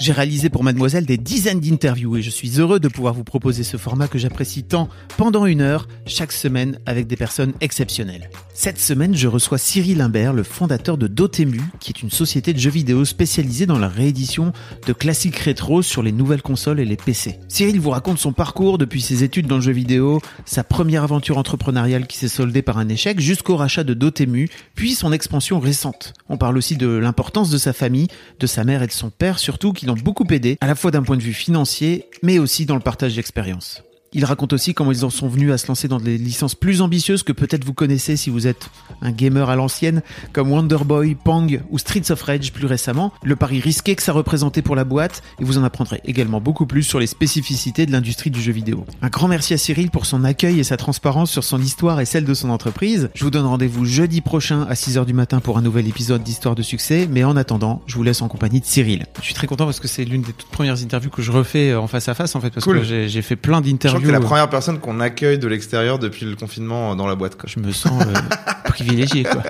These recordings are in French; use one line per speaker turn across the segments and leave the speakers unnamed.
J'ai réalisé pour Mademoiselle des dizaines d'interviews et je suis heureux de pouvoir vous proposer ce format que j'apprécie tant pendant une heure chaque semaine avec des personnes exceptionnelles. Cette semaine, je reçois Cyril Imbert, le fondateur de Dotemu, qui est une société de jeux vidéo spécialisée dans la réédition de classiques rétro sur les nouvelles consoles et les PC. Cyril vous raconte son parcours depuis ses études dans le jeu vidéo, sa première aventure entrepreneuriale qui s'est soldée par un échec jusqu'au rachat de Dotemu, puis son expansion récente. On parle aussi de l'importance de sa famille, de sa mère et de son père surtout qui beaucoup aidé, à la fois d'un point de vue financier, mais aussi dans le partage d'expérience. Il raconte aussi comment ils en sont venus à se lancer dans des licences plus ambitieuses que peut-être vous connaissez si vous êtes un gamer à l'ancienne, comme Wonder Boy, Pang ou Streets of Rage plus récemment, le pari risqué que ça représentait pour la boîte, et vous en apprendrez également beaucoup plus sur les spécificités de l'industrie du jeu vidéo. Un grand merci à Cyril pour son accueil et sa transparence sur son histoire et celle de son entreprise. Je vous donne rendez-vous jeudi prochain à 6h du matin pour un nouvel épisode d'Histoire de succès, mais en attendant, je vous laisse en compagnie de Cyril. Je suis très content parce que c'est l'une des toutes premières interviews que je refais en face à face en fait, parce que j'ai fait plein d'interviews
c'est la première personne qu'on accueille de l'extérieur depuis le confinement dans la boîte. Quoi.
Je me sens euh, privilégié. Quoi.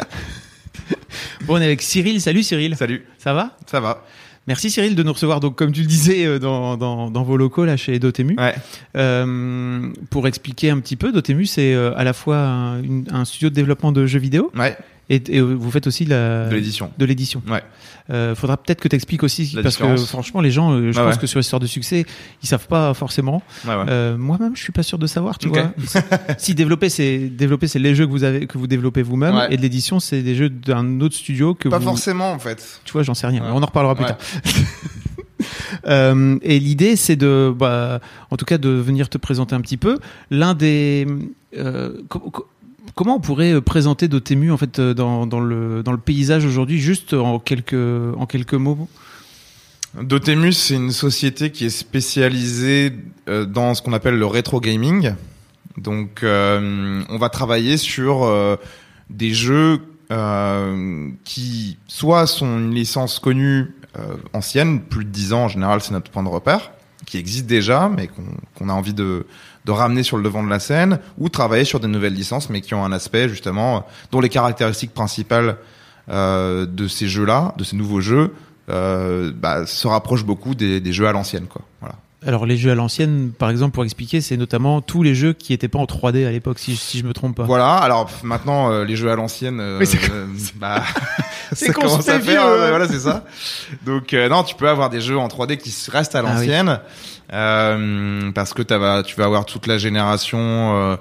Bon, on est avec Cyril. Salut Cyril.
Salut.
Ça va?
Ça va.
Merci Cyril de nous recevoir. Donc, comme tu le disais euh, dans, dans, dans vos locaux là chez Dotemu.
Ouais.
Euh, pour expliquer un petit peu, Dotemu c'est euh, à la fois un, une, un, studio de développement de jeux vidéo.
Ouais.
Et, et, vous faites aussi la...
de l'édition.
De l'édition.
Ouais.
Euh, faudra peut-être que tu expliques aussi
la
parce
différence.
que franchement les gens, euh, je
Ah
pense
ouais.
que sur Histoire de succès, ils savent pas forcément.
Ouais, ouais.
Euh, Moi-même, je suis pas sûr de savoir. Tu vois. si développer, c'est développer, c'est les jeux que vous avez que vous développez vous-même, et de l'édition, c'est des jeux d'un autre studio que
Pas
vous.
forcément en fait.
Tu vois, j'en sais rien. On en reparlera plus tard. Euh, et l'idée, c'est de, bah, en tout cas, de venir te présenter un petit peu. L'un des, euh, comment on pourrait euh, présenter Dotemu en fait euh, dans, dans le dans le paysage aujourd'hui, juste en quelques en quelques mots?
Dotemu, c'est une société qui est spécialisée euh, dans ce qu'on appelle le rétro gaming. Donc, on va travailler sur des jeux qui soit sont une licence connue ancienne, plus de 10 ans en général, c'est notre point de repère, qui existe déjà, mais qu'on a envie de, de ramener sur le devant de la scène, ou travailler sur des nouvelles licences, mais qui ont un aspect justement dont les caractéristiques principales euh, de ces jeux-là, de ces nouveaux jeux, euh, bah, se rapprochent beaucoup des, des jeux à l'ancienne, quoi. Voilà.
Alors les jeux à l'ancienne, par exemple, pour expliquer, c'est notamment tous les jeux qui étaient pas en 3D à l'époque, si, si je me trompe pas.
Voilà. Alors maintenant, euh, les jeux à l'ancienne, euh, euh, bah, ça commence à faire. voilà, c'est ça. Donc euh, non, tu peux avoir des jeux en 3D qui restent à
Ah oui.
l'ancienne. Euh, parce que vas- tu vas avoir toute la génération euh,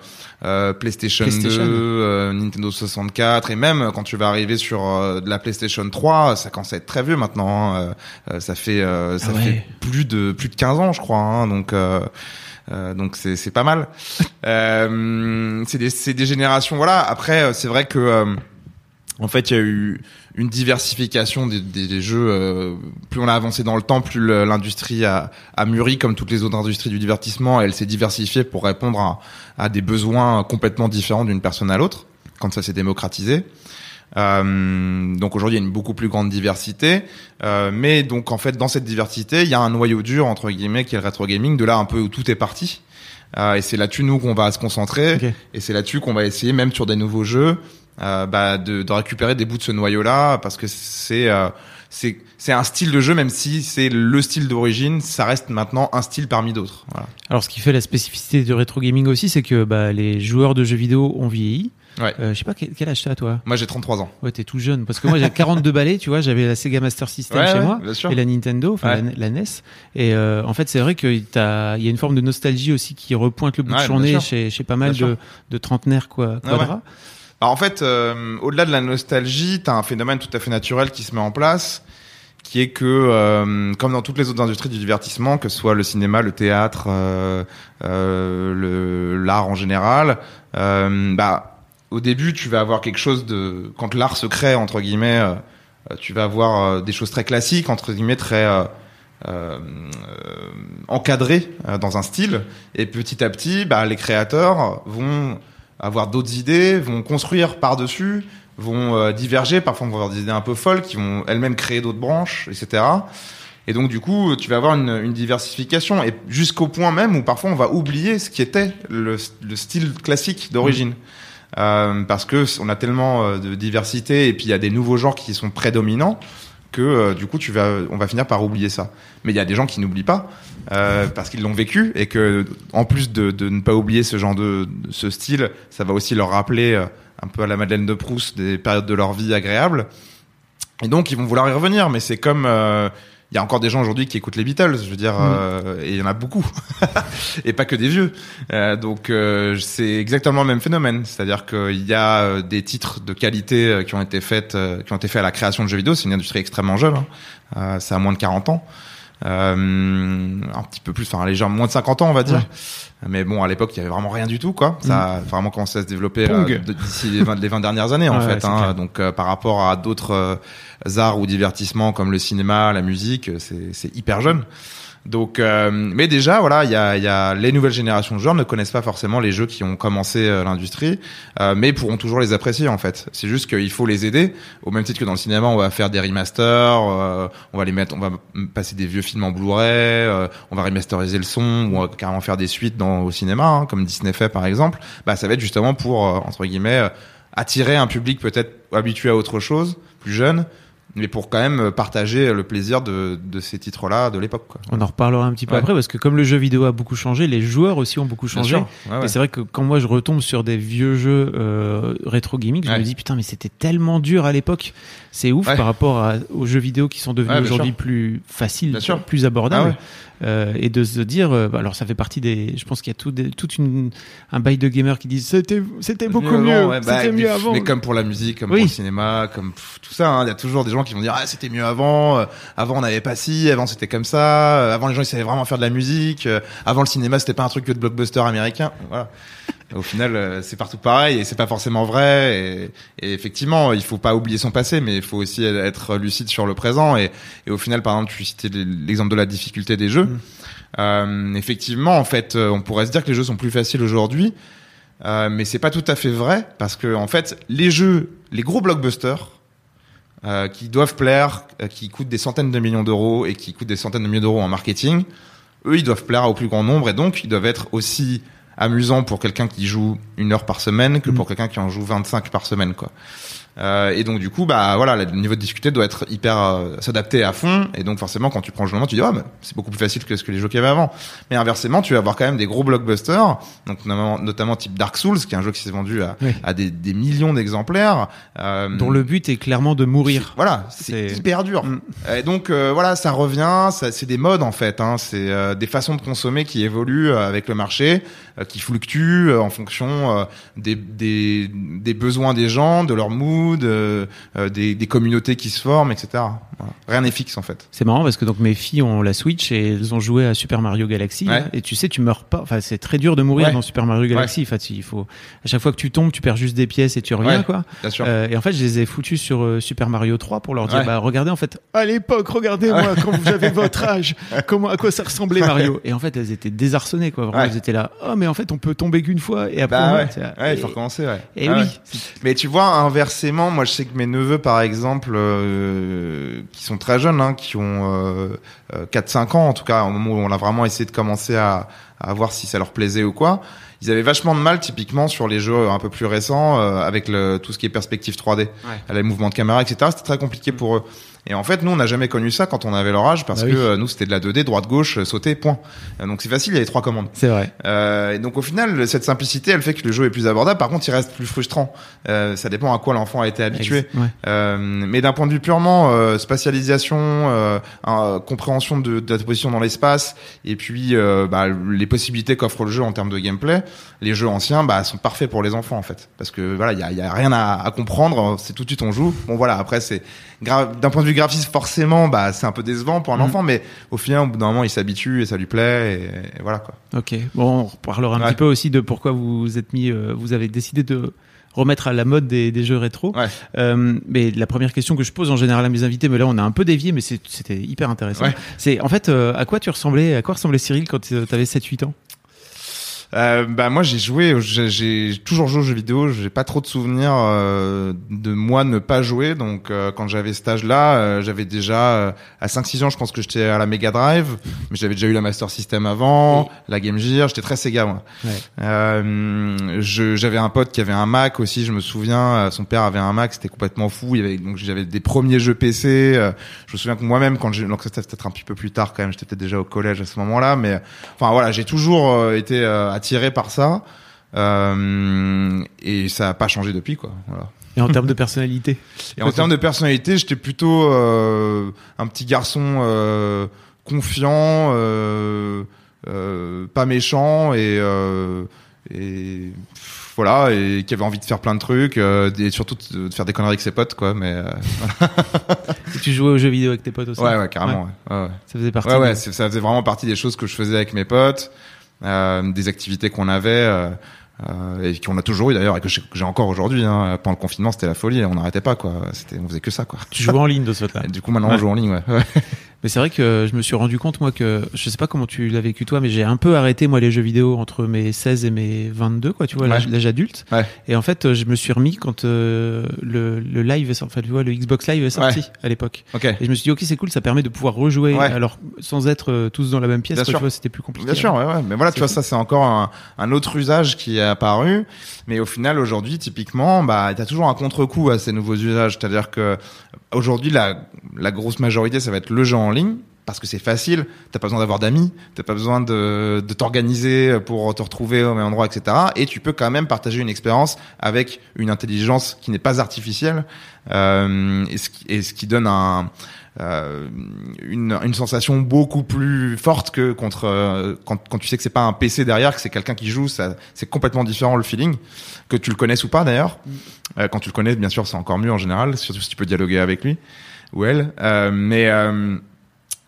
euh, PlayStation,
PlayStation.
2, euh, Nintendo 64 et même quand tu vas arriver sur de la PlayStation 3, ça commence à être très vieux maintenant. hein. Ça fait ça
Ah ouais.
fait plus de plus de 15 ans, je crois. hein. donc euh, donc c'est c'est pas mal. Euh, c'est des c'est des générations voilà. Après c'est vrai que euh, en fait il y a eu une diversification des, des, des jeux. euh, plus on a avancé dans le temps, plus l'industrie a, a mûri, comme toutes les autres industries du divertissement. Elle s'est diversifiée pour répondre à, à des besoins complètement différents d'une personne à l'autre. Quand ça s'est démocratisé. Euh, donc aujourd'hui, il y a une beaucoup plus grande diversité, Euh, mais donc en fait, dans cette diversité, il y a un noyau dur entre guillemets qui est le rétro gaming, de là un peu où tout est parti. Euh, et c'est là-dessus nous qu'on va se concentrer, et c'est là-dessus qu'on va essayer, même sur des nouveaux jeux, euh, bah, de, de récupérer des bouts de ce noyau-là, parce que c'est euh, c'est un style de jeu, même si c'est le style d'origine, ça reste maintenant un style parmi d'autres. Voilà.
Alors, ce qui fait la spécificité du rétro gaming aussi, c'est que bah, les joueurs de jeux vidéo ont vieilli.
Ouais.
Euh, je sais pas quel, âge t'as toi?
Moi, j'ai 33 ans.
Ouais, t'es tout jeune parce que moi j'ai 42 balais, tu vois, j'avais la Sega Master System
Ouais,
chez
ouais,
moi et la Nintendo, enfin la, la NES. Et euh, en fait, c'est vrai qu'il y a une forme de nostalgie aussi qui repointe le bout de
sûr.
chez, chez pas mal de, de trentenaires quoi,
ouais. Alors en fait, euh, au-delà de la nostalgie, t'as un phénomène tout à fait naturel qui se met en place, qui est que, euh, comme dans toutes les autres industries du divertissement, que ce soit le cinéma, le théâtre, euh, euh, l'art en général, euh, bah au début, tu vas avoir quelque chose de quand l'art se crée entre guillemets, euh, tu vas avoir des choses très classiques entre guillemets très euh, euh, euh, dans un style, et petit à petit, bah, les créateurs vont avoir d'autres idées, vont construire par-dessus, vont euh, diverger, parfois vont avoir des idées un peu folles, qui vont elles-mêmes créer d'autres branches, etc. Et donc du coup, tu vas avoir une, une diversification, et jusqu'au point même où parfois on va oublier ce qui était le, le style classique d'origine. Euh, parce que on a tellement euh, de diversité et puis il y a des nouveaux genres qui sont prédominants que euh, du coup tu vas on va finir par oublier ça. Mais il y a des gens qui n'oublient pas euh, parce qu'ils l'ont vécu et que en plus de, de ne pas oublier ce genre de, ce style ça va aussi leur rappeler euh, un peu à la Madeleine de Proust des périodes de leur vie agréables. Et donc ils vont vouloir y revenir mais c'est comme euh, il y a encore des gens aujourd'hui qui écoutent les Beatles, je veux dire, euh, et il y en a beaucoup, et pas que des vieux. Euh, donc euh, c'est exactement le même phénomène, c'est-à-dire qu'il y a euh, des titres de qualité euh, qui ont été faits, euh, qui ont été faits à la création de jeux vidéo. C'est une industrie extrêmement jeune, hein. Euh, ça a moins de 40 ans, euh, un petit peu plus, enfin légèrement moins de 50 ans, on va dire. Mais bon, à l'époque, il y avait vraiment rien du tout, quoi. Ça a vraiment commencé à se développer d'ici les 20, les 20 dernières années, en fait. hein. Donc, euh, par rapport à d'autres euh, arts ou divertissements comme le cinéma, la musique, euh, c'est hyper jeune. Donc, euh, mais déjà, voilà, il y a, y a les nouvelles générations de joueurs ne connaissent pas forcément les jeux qui ont commencé euh, l'industrie, euh, mais pourront toujours les apprécier en fait. C'est juste qu'il faut les aider. Au même titre que dans le cinéma, on va faire des remasters, euh, on va les mettre, on va passer des vieux films en Blu-ray, euh, on va remasteriser le son, ou on va carrément faire des suites dans au cinéma, hein, comme Disney fait par exemple. Bah, ça va être justement pour entre guillemets attirer un public peut-être habitué à autre chose, plus jeune, mais pour quand même partager le plaisir de, de ces titres-là de l'époque.
On en reparlera un petit peu
Ouais.
après parce que comme le jeu vidéo a beaucoup changé, les joueurs aussi ont beaucoup changé.
sûr. Ouais, ouais.
Et c'est vrai que quand moi je retombe sur des vieux jeux euh, rétro gaming, je me dis putain mais c'était tellement dur à l'époque. C'est ouf par rapport à- aux jeux vidéo qui sont devenus aujourd'hui plus faciles,
Bien sûr.
plus abordables.
Ah.
Euh, et de se dire, euh, bah, alors ça fait partie des, je pense qu'il y a tout des- toute une un bail de gamers qui disent c'était c'était beaucoup
Mieux
mieux,
avant, bah,
c'était
mais-
mieux avant.
Mais comme pour la musique, comme
Oui.
pour le cinéma, comme pff, tout ça, hein, il y a toujours des gens qui vont dire ah c'était mieux avant, euh, avant on n'avait pas ci, avant c'était comme ça, euh, avant les gens ils savaient vraiment faire de la musique, euh, avant le cinéma c'était pas un truc que de blockbuster américain, voilà. Au final, c'est partout pareil et c'est pas forcément vrai. Et, et effectivement, il faut pas oublier son passé, mais il faut aussi être lucide sur le présent. Et, et au final, par exemple, tu citais l'exemple de la difficulté des jeux. Euh, effectivement, en fait, on pourrait se dire que les jeux sont plus faciles aujourd'hui, euh, mais c'est pas tout à fait vrai parce que en fait, les jeux, les gros blockbusters. Euh, qui doivent plaire, euh, qui coûtent des centaines de millions d'euros et qui coûtent des centaines de millions d'euros en marketing, eux, ils doivent plaire au plus grand nombre et donc ils doivent être aussi amusants pour quelqu'un qui joue une heure par semaine que pour quelqu'un qui en joue 25 par semaine, quoi. Euh, et donc du coup, bah voilà, le niveau de difficulté doit être hyper euh, s'adapter à fond. Et donc forcément, quand tu prends le jeu en main, tu dis ah, mais c'est beaucoup plus facile que ce que les jeux qu'il y avait avant. Mais inversement, tu vas avoir quand même des gros blockbusters, donc notamment, notamment type Dark Souls, qui est un jeu qui s'est vendu à,
Oui.
à des, des millions d'exemplaires. Euh,
dont le but est clairement de mourir.
voilà, c'est hyper dur.
Mm.
Et donc euh, voilà, ça revient, ça, c'est des modes en fait, hein, c'est euh, des façons de consommer qui évoluent avec le marché, euh, qui fluctuent en fonction euh, des, des, des besoins des gens, de leur mood, euh, euh, des, des communautés qui se forment, etc. Voilà. Rien n'est fixe en fait.
C'est marrant parce que donc mes filles ont la Switch et elles ont joué à Super Mario Galaxy
Ouais.
et tu sais tu meurs pas enfin c'est très dur de mourir
Ouais.
dans Super Mario Galaxy enfin tu- il faut à chaque fois que tu tombes tu perds juste des pièces et tu reviens
Ouais.
quoi
Bien sûr.
Euh, et en fait je les ai foutus sur euh, Super Mario 3 pour leur dire
Ouais.
bah regardez en fait à l'époque regardez-moi quand vous avez votre âge comment à quoi ça ressemblait Mario et en fait elles étaient désarçonnées quoi vraiment
Ouais.
elles étaient là oh mais en fait on peut tomber qu'une fois et après
Bah ouais, ouais, il faut recommencer, ouais.
et
Ah
oui
ouais. Mais tu vois, inversement, moi je sais que mes neveux, par exemple, euh, qui sont très jeunes, hein, qui ont euh, euh, 4-5 ans, en tout cas, au moment où on a vraiment essayé de commencer à, à voir si ça leur plaisait ou quoi, ils avaient vachement de mal, typiquement, sur les jeux un peu plus récents, euh, avec le, tout ce qui est perspective 3D, les mouvements de caméra, etc. C'était très compliqué pour eux. Et en fait, nous, on n'a jamais connu ça quand on avait leur âge parce
Bah
que euh, nous, c'était de la 2D, droite, gauche, euh, sauter, point. Euh, donc c'est facile, il y a les trois commandes.
C'est vrai.
Euh, et donc au final, cette simplicité, elle fait que le jeu est plus abordable. Par contre, il reste plus frustrant. Euh, ça dépend à quoi l'enfant a été habitué.
Ouais.
Euh, mais d'un point de vue purement euh, spatialisation, compréhension de, de ta position dans l'espace, et puis euh, bah, les possibilités qu'offre le jeu en termes de gameplay, les jeux anciens bah, sont parfaits pour les enfants en fait, parce que voilà, il y a, y a rien à, à comprendre. C'est tout de suite on joue. Bon voilà, après c'est gra- d'un point de vue graphisme forcément, bah c'est un peu décevant pour un
Mhm.
enfant, mais au final, au bout d'un moment, il s'habitue et ça lui plaît, et, et voilà quoi.
Ok. Bon, on reparlera un
Ouais.
petit peu aussi de pourquoi vous êtes mis, euh, vous avez décidé de remettre à la mode des, des jeux rétro.
Ouais.
Euh, mais la première question que je pose en général à mes invités, mais là on a un peu dévié, mais c'était hyper intéressant.
Ouais.
C'est en fait euh, à quoi tu ressemblais, à quoi ressemblait Cyril quand tu avais 7-8 ans?
Euh, bah moi j'ai joué, j'ai- toujours joué aux jeux vidéo. J'ai pas trop de souvenirs euh, de moi ne pas jouer. Donc euh, quand j'avais cet âge-là, euh, j'avais déjà euh, à 5-6 ans, je pense que j'étais à la Mega Drive, mais j'avais déjà eu la Master System avant, la Game Gear. J'étais très Sega moi.
Ouais.
Euh, j'avais un pote qui avait un Mac aussi. Je me souviens, son père avait un Mac, c'était complètement fou. Il y avait donc j'avais des premiers jeux PC. euh, je me souviens que moi-même quand j'ai donc c'était peut-être un petit peu plus tard quand même. J'étais peut-être déjà au collège à ce moment-là, mais enfin voilà, j'ai toujours été euh, attiré par ça. Euh, et ça a pas changé depuis quoi. Voilà.
Et en termes de personnalité
Et en termes de personnalité, j'étais plutôt euh, un petit garçon euh, confiant, pas méchant et, et pff, voilà et qui avait envie de faire plein de trucs et surtout de, faire des conneries avec ses potes quoi. Mais
Et tu jouais aux jeux vidéo avec tes potes aussi
ouais ouais carrément. Ouais. Ouais, ouais.
Ça faisait partie.
Ouais,
de-
ouais, c'est- ça faisait vraiment partie des choses que je faisais avec mes potes, des activités qu'on avait euh, euh, et qu'on a toujours eu d'ailleurs et que j'ai encore aujourd'hui. Hein. Pendant le confinement, c'était la folie, on n'arrêtait pas quoi. C'était, on faisait que ça quoi.
Tu jouais en ligne de ce fait-là.
Et du coup, maintenant,
Ouais.
on joue en ligne. Ouais. Ouais.
Mais c'est vrai que je me suis rendu compte, moi, que je sais pas comment tu l'as vécu toi, mais j'ai un peu arrêté, moi, les jeux vidéo entre mes 16 et mes 22, quoi, tu vois, l'âge
Ouais.
l'âge adulte.
Ouais.
Et en fait, je me suis remis quand euh, le, le live est sorti, enfin, tu vois, le Xbox Live est sorti à l'époque.
Ok.
Et je me suis dit, ok, c'est cool, ça permet de pouvoir rejouer,
Ouais.
alors sans être euh, tous dans la même pièce, quoi, tu vois, c'était plus compliqué.
Bien sûr, ouais, ouais. Mais voilà, tu vois, ça, c'est encore un, un autre usage qui est apparu. Mais au final, aujourd'hui, typiquement, bah, t'as toujours un contre-coup à ces nouveaux usages. C'est-à-dire que aujourd'hui, la, la grosse majorité, ça va être le jeu en ligne. Parce que c'est facile, t'as pas besoin d'avoir d'amis, t'as pas besoin de, de t'organiser pour te retrouver au même endroit, etc. Et tu peux quand même partager une expérience avec une intelligence qui n'est pas artificielle, euh, et, ce qui, et ce qui donne un, euh, une, une sensation beaucoup plus forte que contre euh, quand, quand tu sais que c'est pas un PC derrière, que c'est quelqu'un qui joue, ça c'est complètement différent le feeling, que tu le connaisses ou pas d'ailleurs. Euh, quand tu le connais, bien sûr, c'est encore mieux en général, surtout si tu peux dialoguer avec lui ou elle. Euh, mais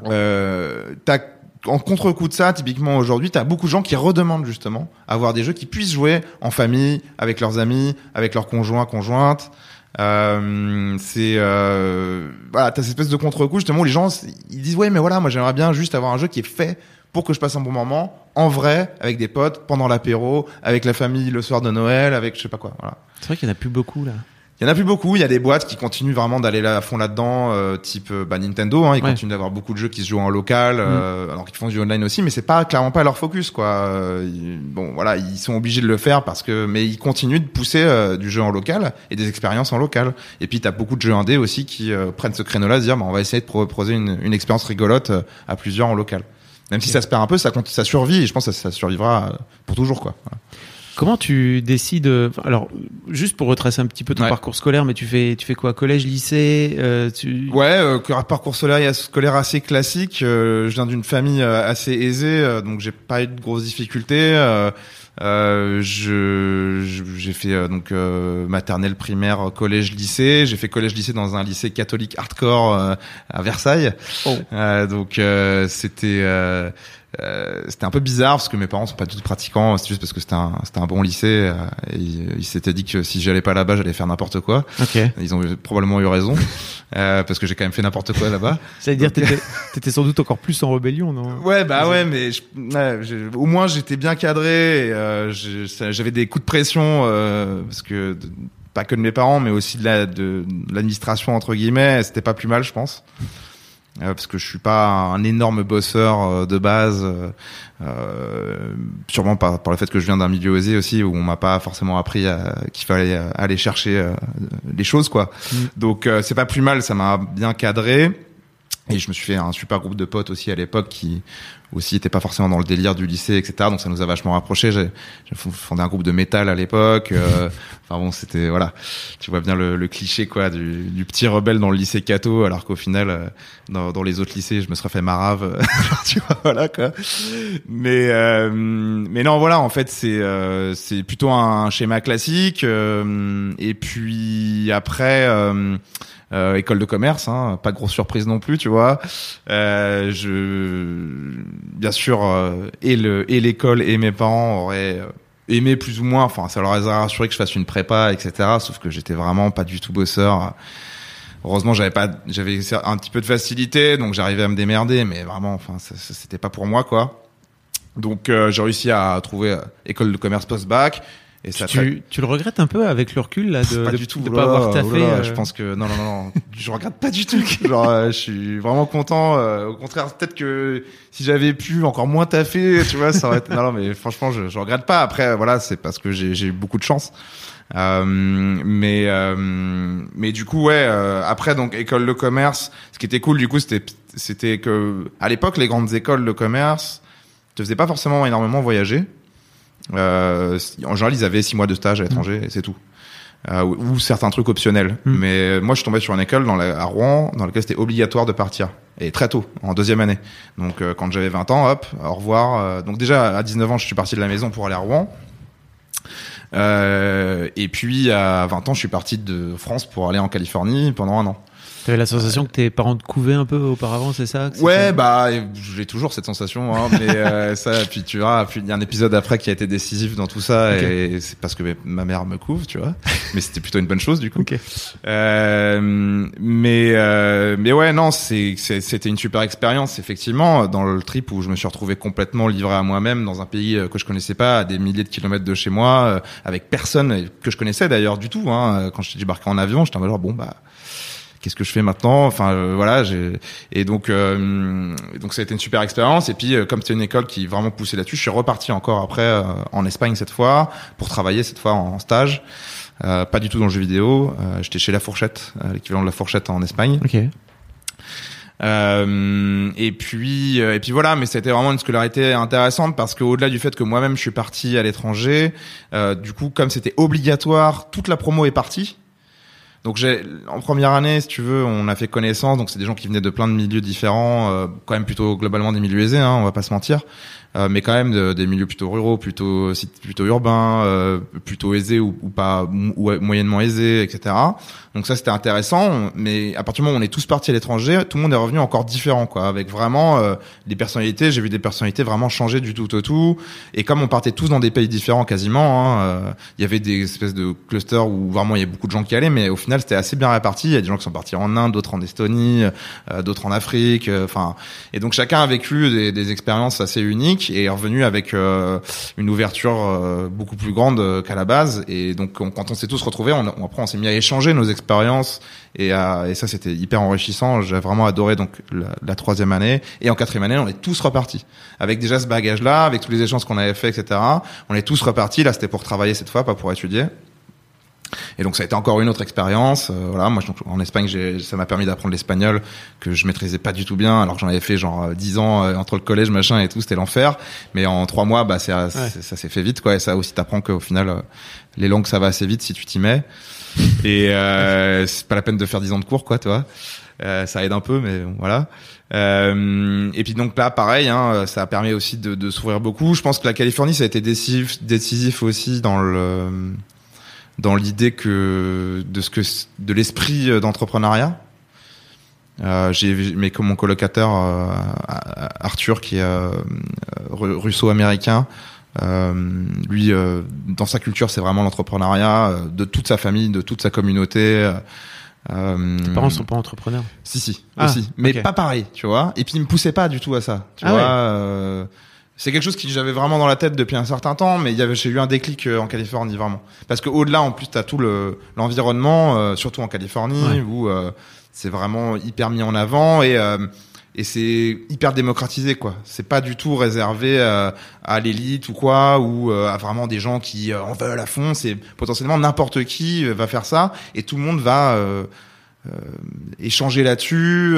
euh, t'as en contre-coup de ça, typiquement aujourd'hui, t'as beaucoup de gens qui redemandent justement avoir des jeux qui puissent jouer en famille, avec leurs amis, avec leurs conjoints, conjointes. Euh, c'est euh, voilà, t'as cette espèce de contre-coup justement où les gens ils disent ouais mais voilà moi j'aimerais bien juste avoir un jeu qui est fait pour que je passe un bon moment en vrai avec des potes pendant l'apéro avec la famille le soir de Noël avec je sais pas quoi voilà
C'est vrai qu'il y en a plus beaucoup, là.
Il y en a plus beaucoup. Il y a des boîtes qui continuent vraiment d'aller là à fond là-dedans, euh, type euh, bah, Nintendo. Hein, ils
Ouais.
continuent d'avoir beaucoup de jeux qui se jouent en local, euh, alors qu'ils font du online aussi, mais c'est pas clairement pas leur focus, quoi. Euh, ils- bon, voilà, ils sont obligés de le faire parce que, mais ils continuent de pousser euh, du jeu en local et des expériences en local. Et puis t'as beaucoup de jeux indés aussi qui euh, prennent ce créneau-là, de dire, bah, on va essayer de proposer une, une expérience rigolote à plusieurs en local. Même si ça se perd un peu, ça, ça survit et je pense que ça, ça survivra pour toujours, quoi. Voilà.
Comment tu décides euh, Alors, juste pour retracer un petit peu ton
Ouais.
parcours scolaire, mais tu fais, tu fais quoi? Collège, lycée euh, tu...
Ouais, euh, parcours scolaire, scolaire assez classique. Euh, je viens d'une famille euh, assez aisée, euh, donc j'ai pas eu de grosses difficultés. Euh, euh, je j'ai fait euh, donc euh, maternelle, primaire, collège, lycée. J'ai fait collège, lycée dans un lycée catholique hardcore euh, à Versailles.
Oh.
Euh, donc euh, c'était euh, c'était un peu bizarre parce que mes parents sont pas du tout pratiquants. C'est juste parce que c'était un c'était un bon lycée. euh, et ils ils s'étaient dit que si j'allais pas là-bas, j'allais faire n'importe quoi.
Ok.
Ils ont eu- probablement eu raison, euh, parce que j'ai quand même fait n'importe quoi là-bas.
Ça veut dire que t'étais, t'étais sans doute encore plus en rébellion, non?
Ouais, bah ouais, mais je- ouais, au moins j'étais bien cadré. et, euh, J'avais des coups de pression euh, parce que de- pas que de mes parents, mais aussi de la de, de l'administration entre guillemets. C'était pas plus mal, je pense. Euh, parce que je suis pas un énorme bosseur euh, de base, sûrement par, par le fait que je viens d'un milieu osé aussi où on m'a pas forcément appris qu'il fallait aller chercher les choses quoi. Mm. Donc c'est pas plus mal, ça m'a bien cadré. Et je me suis fait un super groupe de potes aussi à l'époque qui aussi était pas forcément dans le délire du lycée, etc. Donc ça nous a vachement rapprochés. J'ai fondé un groupe de métal à l'époque. Euh, enfin bon, c'était voilà, tu vois bien le, le cliché quoi du, du, petit rebelle dans le lycée Cato, alors qu'au final, euh, dans, dans, les autres lycées, je me serais fait marave. tu vois, voilà quoi. Mais euh, mais non, voilà, en fait, c'est c'est plutôt un schéma classique. et puis après. Euh, école de commerce, hein, pas grosse surprise non plus, tu vois. Euh, je, bien sûr, euh, et le et l'école et mes parents auraient euh, aimé plus ou moins. Enfin, ça leur a rassuré que je fasse une prépa, etc. Sauf que j'étais vraiment pas du tout bosseur. Heureusement, j'avais pas, j'avais un petit peu de facilité, donc j'arrivais à me démerder, mais vraiment, enfin, c'était pas pour moi, quoi. Donc, j'ai réussi à trouver école de commerce post-bac.
Et ça tu, tu, le regrettes un peu avec le recul là de
pas du tout de pas avoir taffé euh... Je pense que non non non, je regrette pas du tout. Genre euh, je suis vraiment content. Euh, au contraire peut-être que si j'avais pu encore moins taffer, tu vois, ça aurait été... non non mais franchement je, je regrette pas. Après voilà c'est parce que j'ai eu beaucoup de chance. Euh, mais mais du coup ouais après donc école de commerce, ce qui était cool du coup c'était c'était que à l'époque les grandes écoles de commerce te faisaient pas forcément énormément voyager. Euh, en général, ils avaient six mois de stage à l'étranger mm. et c'est tout. Euh, ou, certains trucs optionnels. Mm. Mais moi, je suis tombé sur une école dans la, à Rouen dans laquelle c'était obligatoire de partir. Et très tôt, en deuxième année. Donc, euh, quand j'avais 20 ans, hop, au revoir. Euh, donc déjà, à 19 ans, je suis parti de la maison pour aller à Rouen. et puis, à 20 ans, je suis parti de France pour aller en Californie pendant un an.
T'avais la sensation que tes parents te couvaient un peu auparavant, c'est ça
Ouais, bah j'ai toujours cette sensation, hein, mais euh, ça, puis tu vois, puis il y a un épisode après qui a été décisif dans tout ça, et c'est parce que ma mère me couvre, tu vois, mais c'était plutôt une bonne chose du coup.
Okay.
Euh, mais euh, mais ouais, non, c'était une super expérience effectivement dans le trip où je me suis retrouvé complètement livré à moi-même dans un pays euh, que je connaissais pas, à des milliers de kilomètres de chez moi, euh, avec personne que je connaissais d'ailleurs du tout. Hein. Quand je suis débarqué en avion, j'étais en mode bon bah qu'est-ce que je fais maintenant Enfin euh, voilà, j'ai et donc euh, donc ça a été une super expérience. Et puis euh, comme c'était une école qui vraiment poussait là-dessus, je suis reparti encore après en Espagne cette fois pour travailler cette fois en, stage. pas du tout dans le jeu vidéo. J'étais chez La Fourchette, l'équivalent de La Fourchette en Espagne.
Ok.
Euh, et puis et puis voilà, mais c'était vraiment une scolarité intéressante parce que au-delà du fait que moi-même je suis parti à l'étranger, euh, du coup comme c'était obligatoire, toute la promo est partie. Donc j'ai en première année, si tu veux, on a fait connaissance. Donc c'est des gens qui venaient de plein de milieux différents, euh, quand même plutôt globalement des milieux aisés, hein, on va pas se mentir. Euh, mais quand même de, des milieux plutôt ruraux, plutôt plutôt urbains, euh, plutôt aisés ou, pas ou moyennement aisés, etc. Donc ça c'était intéressant. Mais à partir du moment où on est tous partis à l'étranger, tout le monde est revenu encore différent, quoi, avec vraiment euh, des personnalités. J'ai vu des personnalités vraiment changer du tout au tout. Et comme on partait tous dans des pays différents quasiment, hein, euh, il y avait des espèces de clusters où vraiment il y a beaucoup de gens qui allaient, mais au final c'était assez bien réparti. Il y a des gens qui sont partis en Inde, d'autres en Estonie, d'autres en Afrique. Enfin, et donc chacun a vécu des, expériences assez uniques et est revenu avec euh, une ouverture euh, beaucoup plus grande qu'à la base. Et donc quand on s'est tous retrouvés, on, après on s'est mis à échanger nos expériences et, ça c'était hyper enrichissant. J'ai vraiment adoré donc la, troisième année et en quatrième année on est tous repartis avec déjà ce bagage là, avec tous les échanges qu'on avait fait, etc. On est tous repartis. Là c'était pour travailler cette fois, pas pour étudier. Et donc ça a été encore une autre expérience. Euh, voilà, moi en Espagne, ça m'a permis d'apprendre l'espagnol que je maîtrisais pas du tout bien, alors j'en avais fait genre euh, dix ans euh, entre le collège machin et tout, c'était l'enfer. Mais en trois mois, bah ça, ça s'est fait vite quoi. Et ça aussi t'apprends qu'au final, les langues ça va assez vite si tu t'y mets. Et c'est pas la peine de faire dix ans de cours quoi, toi. ça aide un peu, mais voilà. Euh, et puis donc là, pareil, hein, ça a permis aussi de, de s'ouvrir beaucoup. Je pense que la Californie, ça a été décisif, décisif aussi dans le dans l'idée que de ce que de l'esprit euh, d'entrepreneuriat. Euh, j'ai mais comme mon colocataire euh, Arthur qui est euh, russo-américain, lui dans sa culture c'est vraiment l'entrepreneuriat de toute sa famille, de toute sa communauté.
Tes parents sont pas entrepreneurs?
Si si ah, aussi, mais pas pareil, tu vois. Et puis ils me poussaient pas du tout à ça, tu ah vois c'est quelque chose que j'avais vraiment dans la tête depuis un certain temps, mais il y avait, j'ai eu un déclic euh, en Californie vraiment. Parce que au-delà, en plus, t'as tout le l'environnement, euh, surtout en Californie, où euh, c'est vraiment hyper mis en avant et euh, et c'est hyper démocratisé quoi. C'est pas du tout réservé à l'élite ou quoi ou à vraiment des gens qui en veulent à fond. C'est potentiellement n'importe qui va faire ça et tout le monde va échanger là-dessus.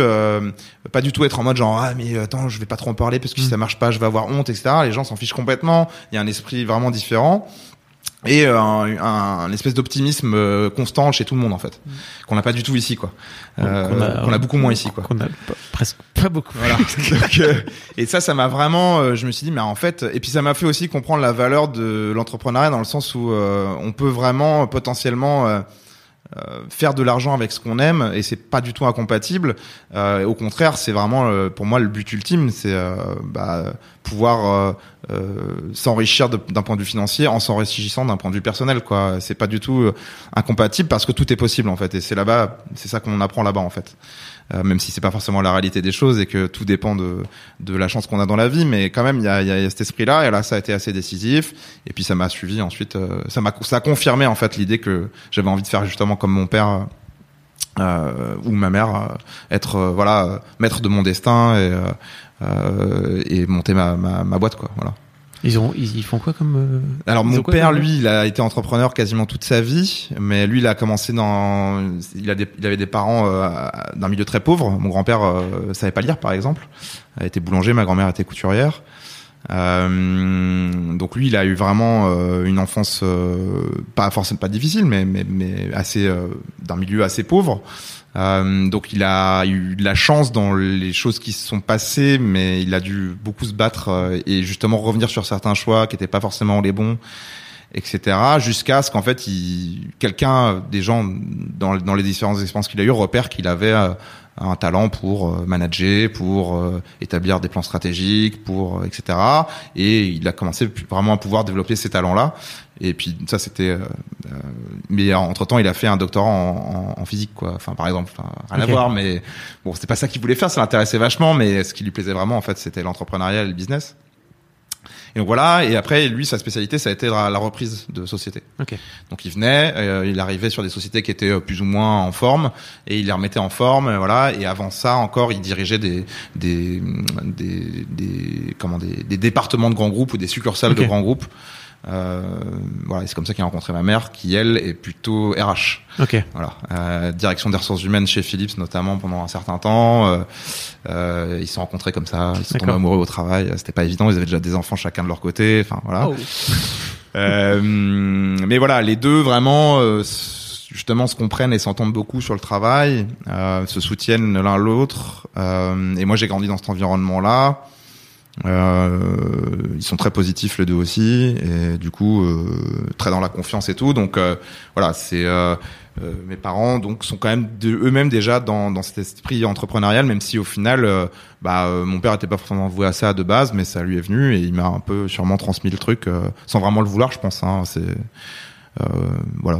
pas du tout être en mode genre ah mais attends je vais pas trop en parler parce que si ça marche pas je vais avoir honte etc. Les gens s'en fichent complètement. Il y a un esprit vraiment différent et euh, un, un, espèce d'optimisme euh, constant chez tout le monde en fait qu'on n'a pas du tout ici quoi euh, qu'on a, a, beaucoup moins ici quoi
qu'on a presque pas beaucoup
voilà et ça ça m'a vraiment je me suis dit mais en fait et puis ça m'a fait aussi comprendre la valeur de l'entrepreneuriat dans le sens où on peut vraiment potentiellement faire de l'argent avec ce qu'on aime et c'est pas du tout incompatible. Euh, au contraire, c'est vraiment pour moi le but ultime, c'est euh, bah, pouvoir euh, s'enrichir d'un point de vue financier en s'enrichissant d'un point de vue personnel quoi. C'est pas du tout euh, incompatible parce que tout est possible en fait. Et c'est là-bas c'est ça qu'on apprend là-bas en fait euh, même si c'est pas forcément la réalité des choses et que tout dépend de de la chance qu'on a dans la vie mais quand même il y a, y a cet esprit là et là ça a été assez décisif et puis ça m'a suivi ensuite ça m'a ça a confirmé en fait l'idée que j'avais envie de faire justement comme mon père euh, ou ma mère être voilà maître de mon destin et euh, et monter ma, ma, ma, boîte quoi. Voilà.
Ils ont, ils, font quoi comme euh,
Alors mon père, lui, il a été entrepreneur quasiment toute sa vie, mais lui, il a commencé dans, il a des, il avait des parents euh, d'un milieu très pauvre. Mon grand-père euh, savait pas lire, par exemple, a été boulanger, ma grand-mère était couturière. Euh, donc lui, il a eu vraiment une enfance pas forcément pas difficile, mais mais, mais assez d'un milieu assez pauvre. Euh, donc il a eu de la chance dans les choses qui se sont passées, mais il a dû beaucoup se battre euh, et justement revenir sur certains choix qui n'étaient pas forcément les bons, etc. Jusqu'à ce qu'en fait, quelqu'un, des gens dans, les différentes expériences qu'il a eu, repère qu'il avait euh, un talent pour manager, pour établir des plans stratégiques, pour etc. Et il a commencé vraiment à pouvoir développer ces talents-là. Et puis ça c'était, euh, euh, mais entre temps il a fait un doctorat en, en, physique quoi. Enfin par exemple, rien à voir, mais bon c'était pas ça qu'il voulait faire, ça l'intéressait vachement, mais ce qui lui plaisait vraiment en fait c'était l'entrepreneuriat et le business. Et donc voilà, et après lui sa spécialité ça a été la, reprise de société.
Okay.
Donc il venait, euh, il arrivait sur des sociétés qui étaient plus ou moins en forme et il les remettait en forme, voilà. Et avant ça encore, il dirigeait des des des, des comment des, des départements de grands groupes ou des succursales de grands groupes. Euh, voilà, c'est comme ça qu'il a rencontré ma mère, qui elle est plutôt RH.
Ok.
Voilà, euh, direction des ressources humaines chez Philips notamment pendant un certain temps. Euh, euh ils se sont rencontrés comme ça, ils sont tombés amoureux au travail. C'était pas évident, ils avaient déjà des enfants chacun de leur côté. Enfin voilà. Oh. euh, mais voilà, les deux vraiment euh, justement se comprennent et s'entendent beaucoup sur le travail, se soutiennent l'un l'autre. et moi j'ai grandi dans cet environnement-là. Euh, ils sont très positifs les deux aussi et du coup euh, très dans la confiance et tout. Donc euh, voilà, c'est mes parents donc sont quand même eux-mêmes déjà dans, dans cet esprit entrepreneurial, même si au final, bah mon père était pas forcément voué à ça de base, mais ça lui est venu et il m'a un peu sûrement transmis le truc sans vraiment le vouloir, je pense. Hein, c'est voilà.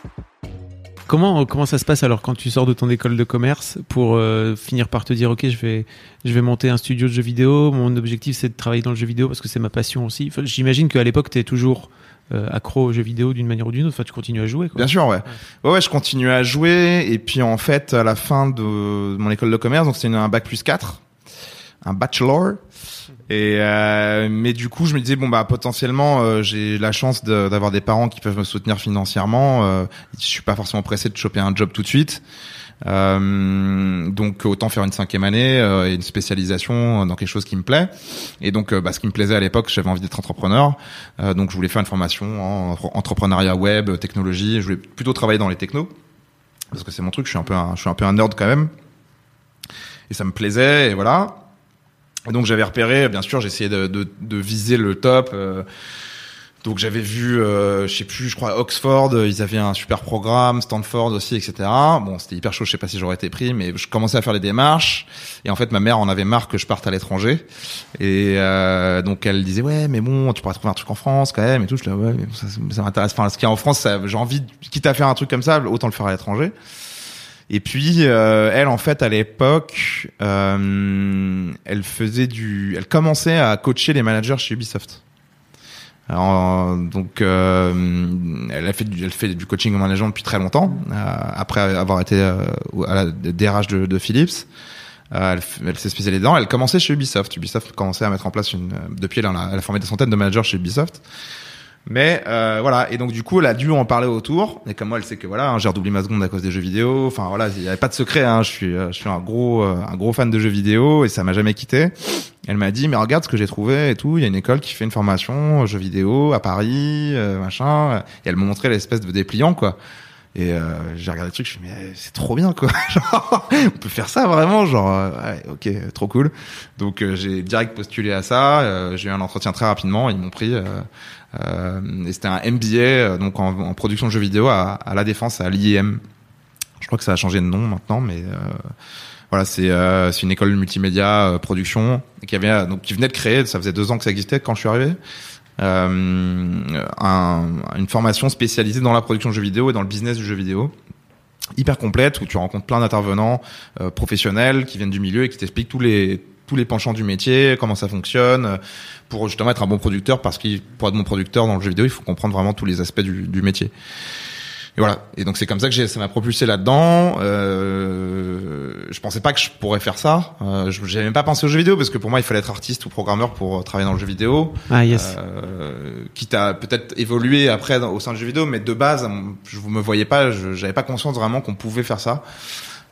Comment, comment ça se passe alors quand tu sors de ton école de commerce pour euh, finir par te dire ok je vais je vais monter un studio de jeux vidéo mon objectif c'est de travailler dans le jeu vidéo parce que c'est ma passion aussi j'imagine qu'à l'époque tu es toujours euh, accro aux jeux vidéo d'une manière ou d'une autre enfin tu continues à jouer quoi.
bien sûr ouais. ouais. ouais je continue à jouer et puis en fait à la fin de mon école de commerce donc c'était un bac plus 4 un bachelor et euh, mais du coup, je me disais bon bah potentiellement euh, j'ai la chance d'avoir des parents qui peuvent me soutenir financièrement. Euh, je suis pas forcément pressé de choper un job tout de suite. Euh, donc autant faire une cinquième année et une spécialisation dans quelque chose qui me plaît. Et donc bah, ce qui me plaisait à l'époque, j'avais envie d'être entrepreneur. donc je voulais faire une formation en entrepreneuriat web, technologie. Je voulais plutôt travailler dans les technos parce que c'est mon truc. Je suis un peu un, je suis un peu un nerd quand même. Et ça me plaisait et voilà. Donc j'avais repéré, bien sûr, j'essayais de, de, de, viser le top. Euh, Donc j'avais vu, euh, je sais plus, je crois Oxford, ils avaient un super programme, Stanford aussi, etc. Bon, c'était hyper chaud, je sais pas si j'aurais été pris, mais je commençais à faire les démarches. Et en fait, ma mère en avait marre que je parte à l'étranger. Et euh, donc elle disait ouais, mais bon, tu pourrais trouver un truc en France quand même et tout. Je disais ouais, mais ça, ça m'intéresse. Enfin, ce qu'il y a en France, j'ai envie, quitte à faire un truc comme ça, autant le faire à l'étranger. Et puis euh, elle, en fait, à l'époque, euh, elle faisait du, elle commençait à coacher les managers chez Ubisoft. Alors, donc, euh, elle fait du, coaching en management depuis très longtemps, après avoir été à la DRH de, Philips. Elle, elle s'est spécialisée dedans. Elle commençait chez Ubisoft. Ubisoft commençait à mettre en place une. Depuis, elle a, elle a formé des centaines de managers chez Ubisoft. Mais euh, voilà, et donc du coup, elle a dû en parler autour. Et comme moi, elle sait que voilà, hein, j'ai redoublé ma seconde à cause des jeux vidéo. Enfin voilà, il y avait pas de secret. Hein, je suis, je suis un gros, un gros fan de jeux vidéo et ça m'a jamais quitté. Elle m'a dit, mais regarde ce que j'ai trouvé et tout. Il y a une école qui fait une formation jeux vidéo à Paris, euh, machin. Et elle m'a montré l'espèce de dépliant, quoi. Et euh, j'ai regardé le truc, je me suis dit, mais c'est trop bien, quoi. genre, on peut faire ça vraiment, genre, euh, ouais, ok, trop cool. Donc j'ai direct postulé à ça. j'ai eu un entretien très rapidement. Ils m'ont pris. et c'était un MBA, donc en, production de jeux vidéo à, à la défense, à l'IEM. Je crois que ça a changé de nom maintenant, mais voilà, c'est euh, une école multimédia euh, production qui avait euh, donc qui venait de créer. Ça faisait deux ans que ça existait quand je suis arrivé. Euh, un, une formation spécialisée dans la production de jeux vidéo et dans le business du jeu vidéo hyper complète où tu rencontres plein d'intervenants euh, professionnels qui viennent du milieu et qui t'expliquent tous les tous les penchants du métier, comment ça fonctionne, pour justement être un bon producteur parce qu'il pour être bon producteur dans le jeu vidéo, il faut comprendre vraiment tous les aspects du, du métier. Et voilà. Et donc c'est comme ça que j'ai, ça m'a propulsé là-dedans. Euh, je pensais pas que je pourrais faire ça. Euh, j'avais même pas pensé aux jeux vidéo parce que pour moi il fallait être artiste ou programmeur pour travailler dans le jeu vidéo.
Ah yes.
Euh, quitte à peut-être évoluer après au sein du jeu vidéo, mais de base je me voyais pas, j'avais pas conscience vraiment qu'on pouvait faire ça.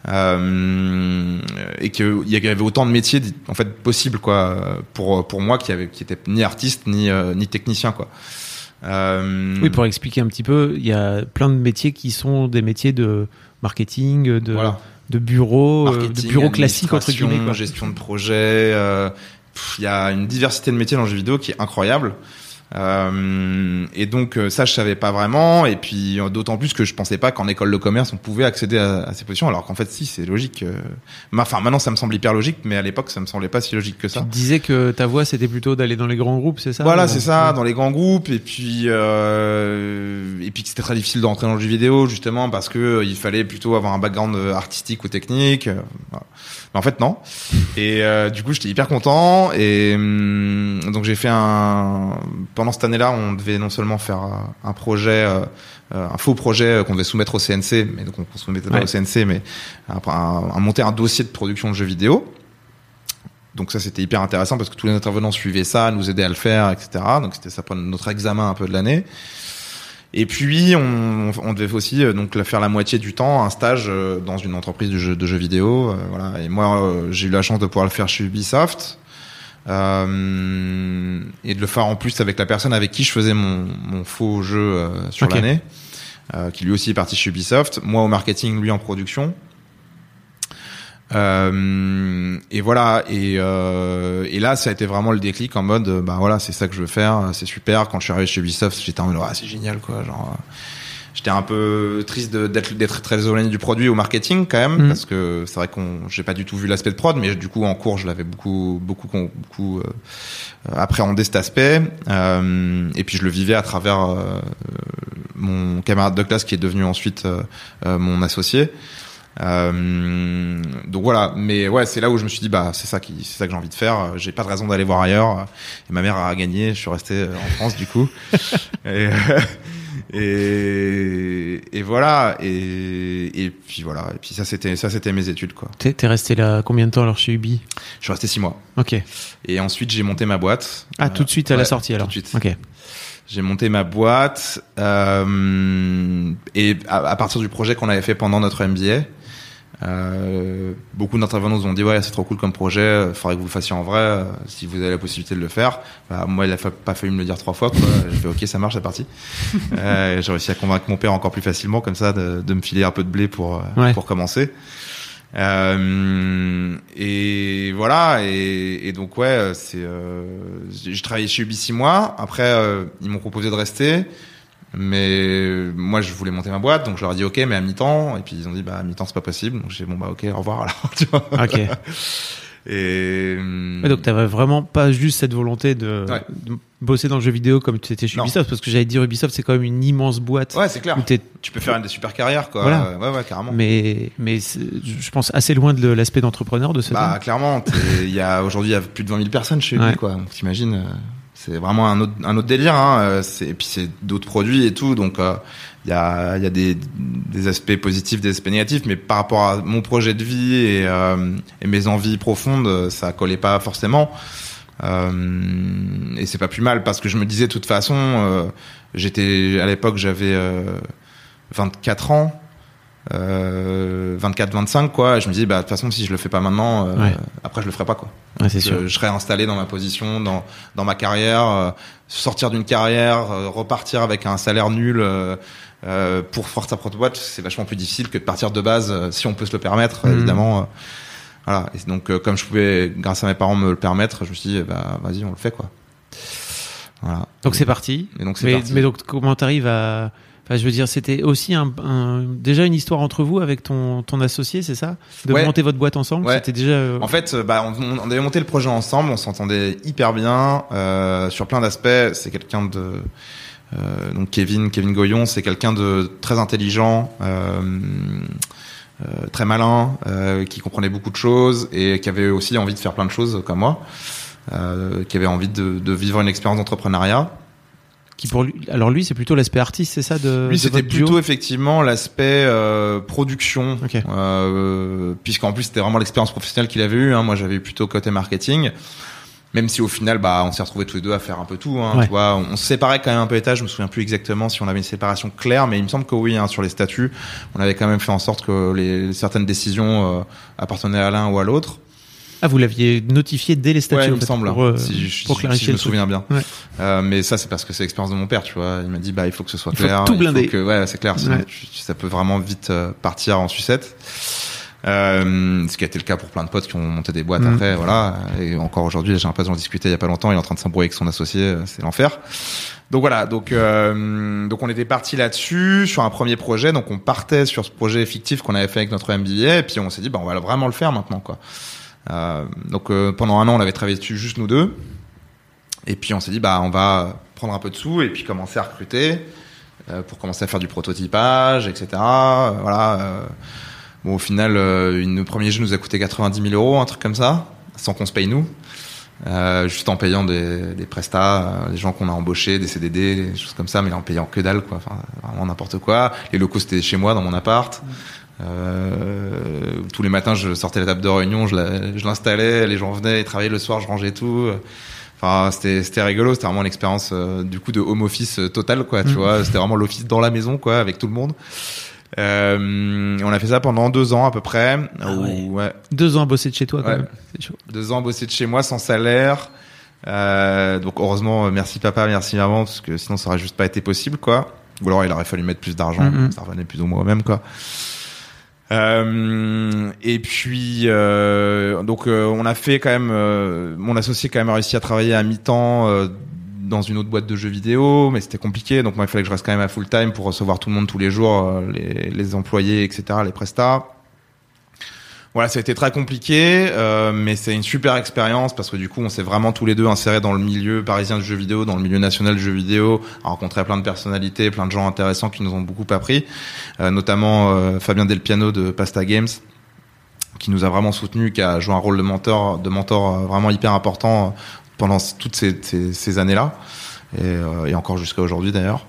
Euh, et qu'il y avait autant de métiers en fait possibles quoi pour pour moi qui avait qui était ni artiste ni euh, ni technicien quoi.
Euh... Oui, pour expliquer un petit peu, il y a plein de métiers qui sont des métiers de marketing, de,
voilà.
de bureau,
marketing,
de bureau classique entre guillemets. Quoi.
Gestion de projet. Euh, il y a une diversité de métiers dans le jeu vidéo qui est incroyable. Euh, et donc euh, ça je savais pas vraiment. Et puis euh, d'autant plus que je pensais pas qu'en école de commerce on pouvait accéder à, à ces positions. Alors qu'en fait si c'est logique enfin maintenant ça me semble hyper logique mais à l'époque ça me semblait pas si logique que ça.
Tu disais que ta voie c'était plutôt d'aller dans les grands groupes c'est ça
voilà c'est ça dans les grands groupes. Et puis euh, et puis que c'était très difficile d'entrer dans le jeu vidéo justement parce que il fallait plutôt avoir un background artistique ou technique voilà. Mais en fait non et du coup j'étais hyper content et hum, donc j'ai fait un pendant cette année-là, on devait non seulement faire un projet, euh, un faux projet qu'on devait soumettre au CNC, mais donc on soumettait pas au CNC, mais un, un, un, monter un dossier de production de jeux vidéo. Donc ça c'était hyper intéressant parce que tous les intervenants suivaient ça, nous aidaient à le faire, etc. Donc c'était ça pour notre examen un peu de l'année. Et puis on, on, devait aussi euh, donc faire la moitié du temps un stage euh, dans une entreprise de jeux, de jeux vidéo. voilà. Et moi j'ai eu la chance de pouvoir le faire chez Ubisoft. Euh, et de le faire en plus avec la personne avec qui je faisais mon, mon faux jeu euh, sur okay. l'année, euh, qui lui aussi est parti chez Ubisoft, moi au marketing, lui en production. Euh, et voilà et, et là ça a été vraiment le déclic en mode bah voilà c'est ça que je veux faire c'est super. Quand je suis arrivé chez Ubisoft j'étais en mode ah, c'est génial quoi genre j'étais un peu triste d'être très éloigné du produit au marketing quand même mmh. parce que c'est vrai qu'on j'ai pas du tout vu l'aspect de prod mais du coup en cours je l'avais beaucoup beaucoup beaucoup euh, appréhendé cet aspect. Euh, et puis je le vivais à travers euh, mon camarade de classe qui est devenu ensuite euh, mon associé euh, donc voilà, mais ouais, c'est là où je me suis dit bah c'est ça qui c'est ça que j'ai envie de faire. J'ai pas de raison d'aller voir ailleurs. Et ma mère a gagné, je suis resté en France du coup. et, et, et voilà et, et puis voilà et puis ça c'était ça c'était mes études quoi.
T'es es resté là combien de temps alors chez Ubi?
Je suis resté six mois.
Ok.
Et ensuite j'ai monté ma boîte.
Ah euh, tout de suite à
ouais,
la sortie alors.
Tout de suite.
Ok.
J'ai monté ma boîte euh, et à, à, partir du projet qu'on avait fait pendant notre MBA, euh, beaucoup d'intervenants nous ont dit ouais c'est trop cool comme projet, il faudrait que vous le fassiez en vrai euh, si vous avez la possibilité de le faire. Bah, moi il a pas fallu me le dire trois fois. J'ai fait ok ça marche c'est parti. euh, J'ai réussi à convaincre mon père encore plus facilement comme ça de, de, me filer un peu de blé pour ouais. pour commencer. Euh, et voilà, et, et donc ouais, c'est, euh, j'ai travaillé chez Ubi six mois. Après, euh, ils m'ont proposé de rester, mais moi je voulais monter ma boîte, donc je leur ai dit ok, mais à mi-temps. Et puis ils ont dit bah à mi-temps c'est pas possible. Donc j'ai dit bon bah ok, au revoir alors. Tu vois
Ok.
et hum,
Ouais, donc t'avais vraiment pas juste cette volonté de,
Ouais.
de bosser dans le jeu vidéo comme tu étais chez
Non.
Ubisoft, parce que j'allais dire Ubisoft c'est quand même une immense boîte
ouais, c'est clair.
où
Tu peux faire une des super carrières quoi.
Voilà.
Euh, Ouais ouais carrément.
mais je pense assez loin de l'aspect d'entrepreneur de ce
Bah
terme.
clairement, il y a aujourd'hui il y a plus de 20 000 personnes chez lui
Ouais.
quoi. Donc t'imagines, euh, c'est vraiment un autre un autre délire. Hein. euh, Et puis c'est d'autres produits et tout, donc euh, il y a y a des des aspects positifs, des aspects négatifs, mais par rapport à mon projet de vie et euh, mes envies profondes, euh, ça collait pas forcément. Euh, et c'est pas plus mal parce que je me disais de toute façon, euh, j'étais à l'époque j'avais euh, 24 ans. Euh, 24-25 quoi je me dis bah de toute façon si je le fais pas maintenant euh,
Ouais.
après je le ferai pas quoi
Ouais, c'est
je,
sûr.
je serais installé dans ma position, dans, dans ma carrière, euh, sortir d'une carrière, euh, repartir avec un salaire nul euh, euh, pour faire sa propre boîte, c'est vachement plus difficile que de partir de base, euh, si on peut se le permettre,
Mhm.
évidemment. voilà. Et donc, euh, comme je pouvais, grâce à mes parents, me le permettre, je me suis dit, bah, vas-y, on le fait, quoi. Voilà.
Donc c'est parti.
Et donc, c'est
Mais,
parti.
mais donc comment t'arrives à Enfin, je veux dire, c'était aussi un, un- déjà une histoire entre vous avec ton, ton associé, c'est ça? De
Ouais.
monter votre boîte ensemble
Ouais.
C'était déjà. euh,
En fait, bah, on, on avait monté le projet ensemble, on s'entendait hyper bien euh, sur plein d'aspects. C'est quelqu'un de euh, donc Kevin, Kevin Goyon, c'est quelqu'un de très intelligent, euh, euh, très malin, euh, qui comprenait beaucoup de choses et qui avait aussi envie de faire plein de choses comme moi, euh, qui avait envie de, de vivre une expérience d'entrepreneuriat.
Qui pour lui, alors lui, c'est plutôt l'aspect artiste, c'est ça de
Lui, c'était plutôt effectivement l'aspect euh, production, euh, puisqu'en plus c'était vraiment l'expérience professionnelle qu'il avait eue. Hein. Moi, j'avais eu plutôt côté marketing. Même si au final, bah, on s'est retrouvés tous les deux à faire un peu tout. Hein,
Ouais.
Tu vois, on se séparait quand même un peu étage. Je me souviens plus exactement si on avait une séparation claire, mais il me semble que oui. Hein, sur les statuts, on avait quand même fait en sorte que les certaines décisions euh, appartenaient à l'un ou à l'autre.
Ah, vous l'aviez notifié dès les statuts
Ouais, il me semble.
pour, euh,
si, je-
pour clarifier
si je me souviens bien.
Ouais.
Euh, mais ça, c'est parce que c'est l'expérience de mon père, tu vois. Il m'a dit, bah, il faut que ce soit
Il faut
clair.
tout blinder.
que, ouais, c'est clair.
Ouais.
tu- ça peut vraiment vite euh, partir en sucette. Euh, ce qui a été le cas pour plein de potes qui ont monté des boîtes
Mhm.
après, voilà. Et encore aujourd'hui, j'ai un pote, j'en discutais il y a pas longtemps, il est en train de s'embrouiller avec son associé, euh, c'est l'enfer. Donc voilà, donc euh, donc on était parti là-dessus sur un premier projet, donc on partait sur ce projet fictif qu'on avait fait avec notre MBA, et puis on s'est dit bah on va vraiment le faire maintenant quoi. Euh, donc euh, pendant un an on avait travaillé dessus juste nous deux, et puis on s'est dit bah on va prendre un peu de sous et puis commencer à recruter euh, pour commencer à faire du prototypage, etc. Voilà. bon au final, une, le premier jeu nous a coûté 90 000 euros, un truc comme ça, sans qu'on se paye nous. Euh, juste en payant des, des prestats, les gens qu'on a embauchés, des CDD, des choses comme ça, mais en payant que dalle, quoi. Enfin, vraiment n'importe quoi. Les locaux c'était chez moi, dans mon appart. Euh, tous les matins, je sortais la table de réunion, je la- je l'installais, les gens venaient, ils travaillaient le soir, je rangeais tout. Enfin, c'était rigolo, c'était vraiment une expérience euh, du coup de home office euh, total, quoi. Tu
Mm.
vois, c'était vraiment l'office dans la maison, quoi, avec tout le monde. Euh, on a fait ça pendant deux ans à peu près.
Ah
où-
ouais.
ouais,
Deux ans à bosser de chez toi, quand
Ouais.
même. Chaud.
deux ans bossé de chez moi sans salaire. Euh, donc heureusement, euh, merci papa, merci maman, parce que sinon ça aurait juste pas été possible, quoi. Ou alors il aurait fallu mettre plus d'argent,
Mhm.
ça revenait plus ou moins au même, quoi. Euh, et puis euh, donc euh, on a fait quand même, euh, mon associé quand même a réussi à travailler à mi-temps euh, dans une autre boîte de jeux vidéo, mais c'était compliqué, donc moi il fallait que je reste quand même à full time pour recevoir tout le monde tous les jours, les, les employés, etc., les prestats. Voilà, ça a été très compliqué, euh, mais c'est une super expérience parce que du coup, on s'est vraiment tous les deux insérés dans le milieu parisien du jeu vidéo, dans le milieu national du jeu vidéo, à rencontrer plein de personnalités, plein de gens intéressants qui nous ont beaucoup appris, euh, notamment euh, Fabien Delpiano de Pasta Games, qui nous a vraiment soutenu, qui a joué un rôle de mentor, de mentor euh, vraiment hyper important pendant toutes ces, années-là, et, encore jusqu'à aujourd'hui d'ailleurs.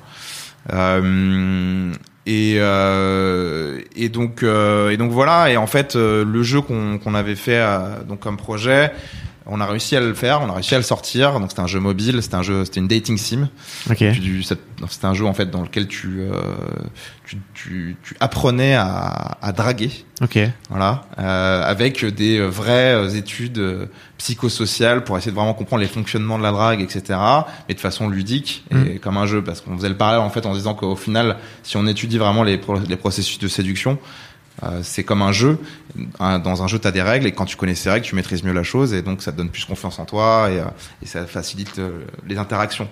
Et, euh, et donc euh, et donc voilà. Et en fait euh, le jeu qu'on qu'on avait fait euh, donc comme projet on a réussi à le faire on a réussi à le sortir donc c'était un jeu mobile c'était un jeu c'était une dating sim
Ok.
Tu- ça- c'était un jeu en fait dans lequel tu euh, tu, tu, tu apprenais à, à draguer
Ok.
voilà, euh, avec des vraies études psychosociales pour essayer de vraiment comprendre les fonctionnements de la drague, etc. Mais de façon ludique et comme un jeu, parce qu'on faisait le parallèle en fait en disant qu'au final, si on étudie vraiment les, pro- les processus de séduction, Euh, c'est comme un jeu. Un- dans un jeu, tu as des règles et quand tu connais ces règles, tu maîtrises mieux la chose et donc ça te donne plus confiance en toi et, euh, et ça facilite euh, les interactions.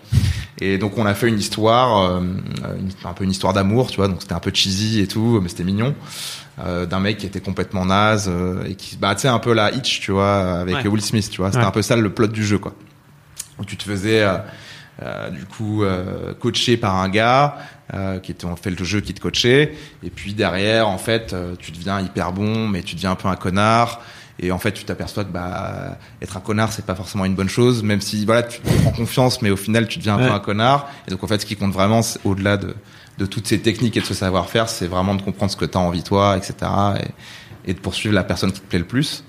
Et donc on a fait une histoire, euh, une- un peu une histoire d'amour, tu vois. Donc c'était un peu cheesy et tout, mais c'était mignon. Euh, d'un mec qui était complètement naze euh, et qui bah tu sais un peu la Hitch tu vois avec
Ouais.
Will Smith tu vois c'était
Ouais.
un peu ça le plot du jeu quoi où tu te faisais euh, du coup euh, coaché par un gars euh, qui était en fait le jeu qui te coachait. Et puis derrière en fait euh, tu deviens hyper bon mais tu deviens un peu un connard. Et en fait tu t'aperçois que bah être un connard c'est pas forcément une bonne chose même si voilà tu te prends confiance mais au final tu deviens un
Ouais.
peu un connard. Et donc en fait ce qui compte vraiment au-delà de de toutes ces techniques et de ce savoir-faire c'est vraiment de comprendre ce que tu as envie toi etc et, et de poursuivre la personne qui te plaît le plus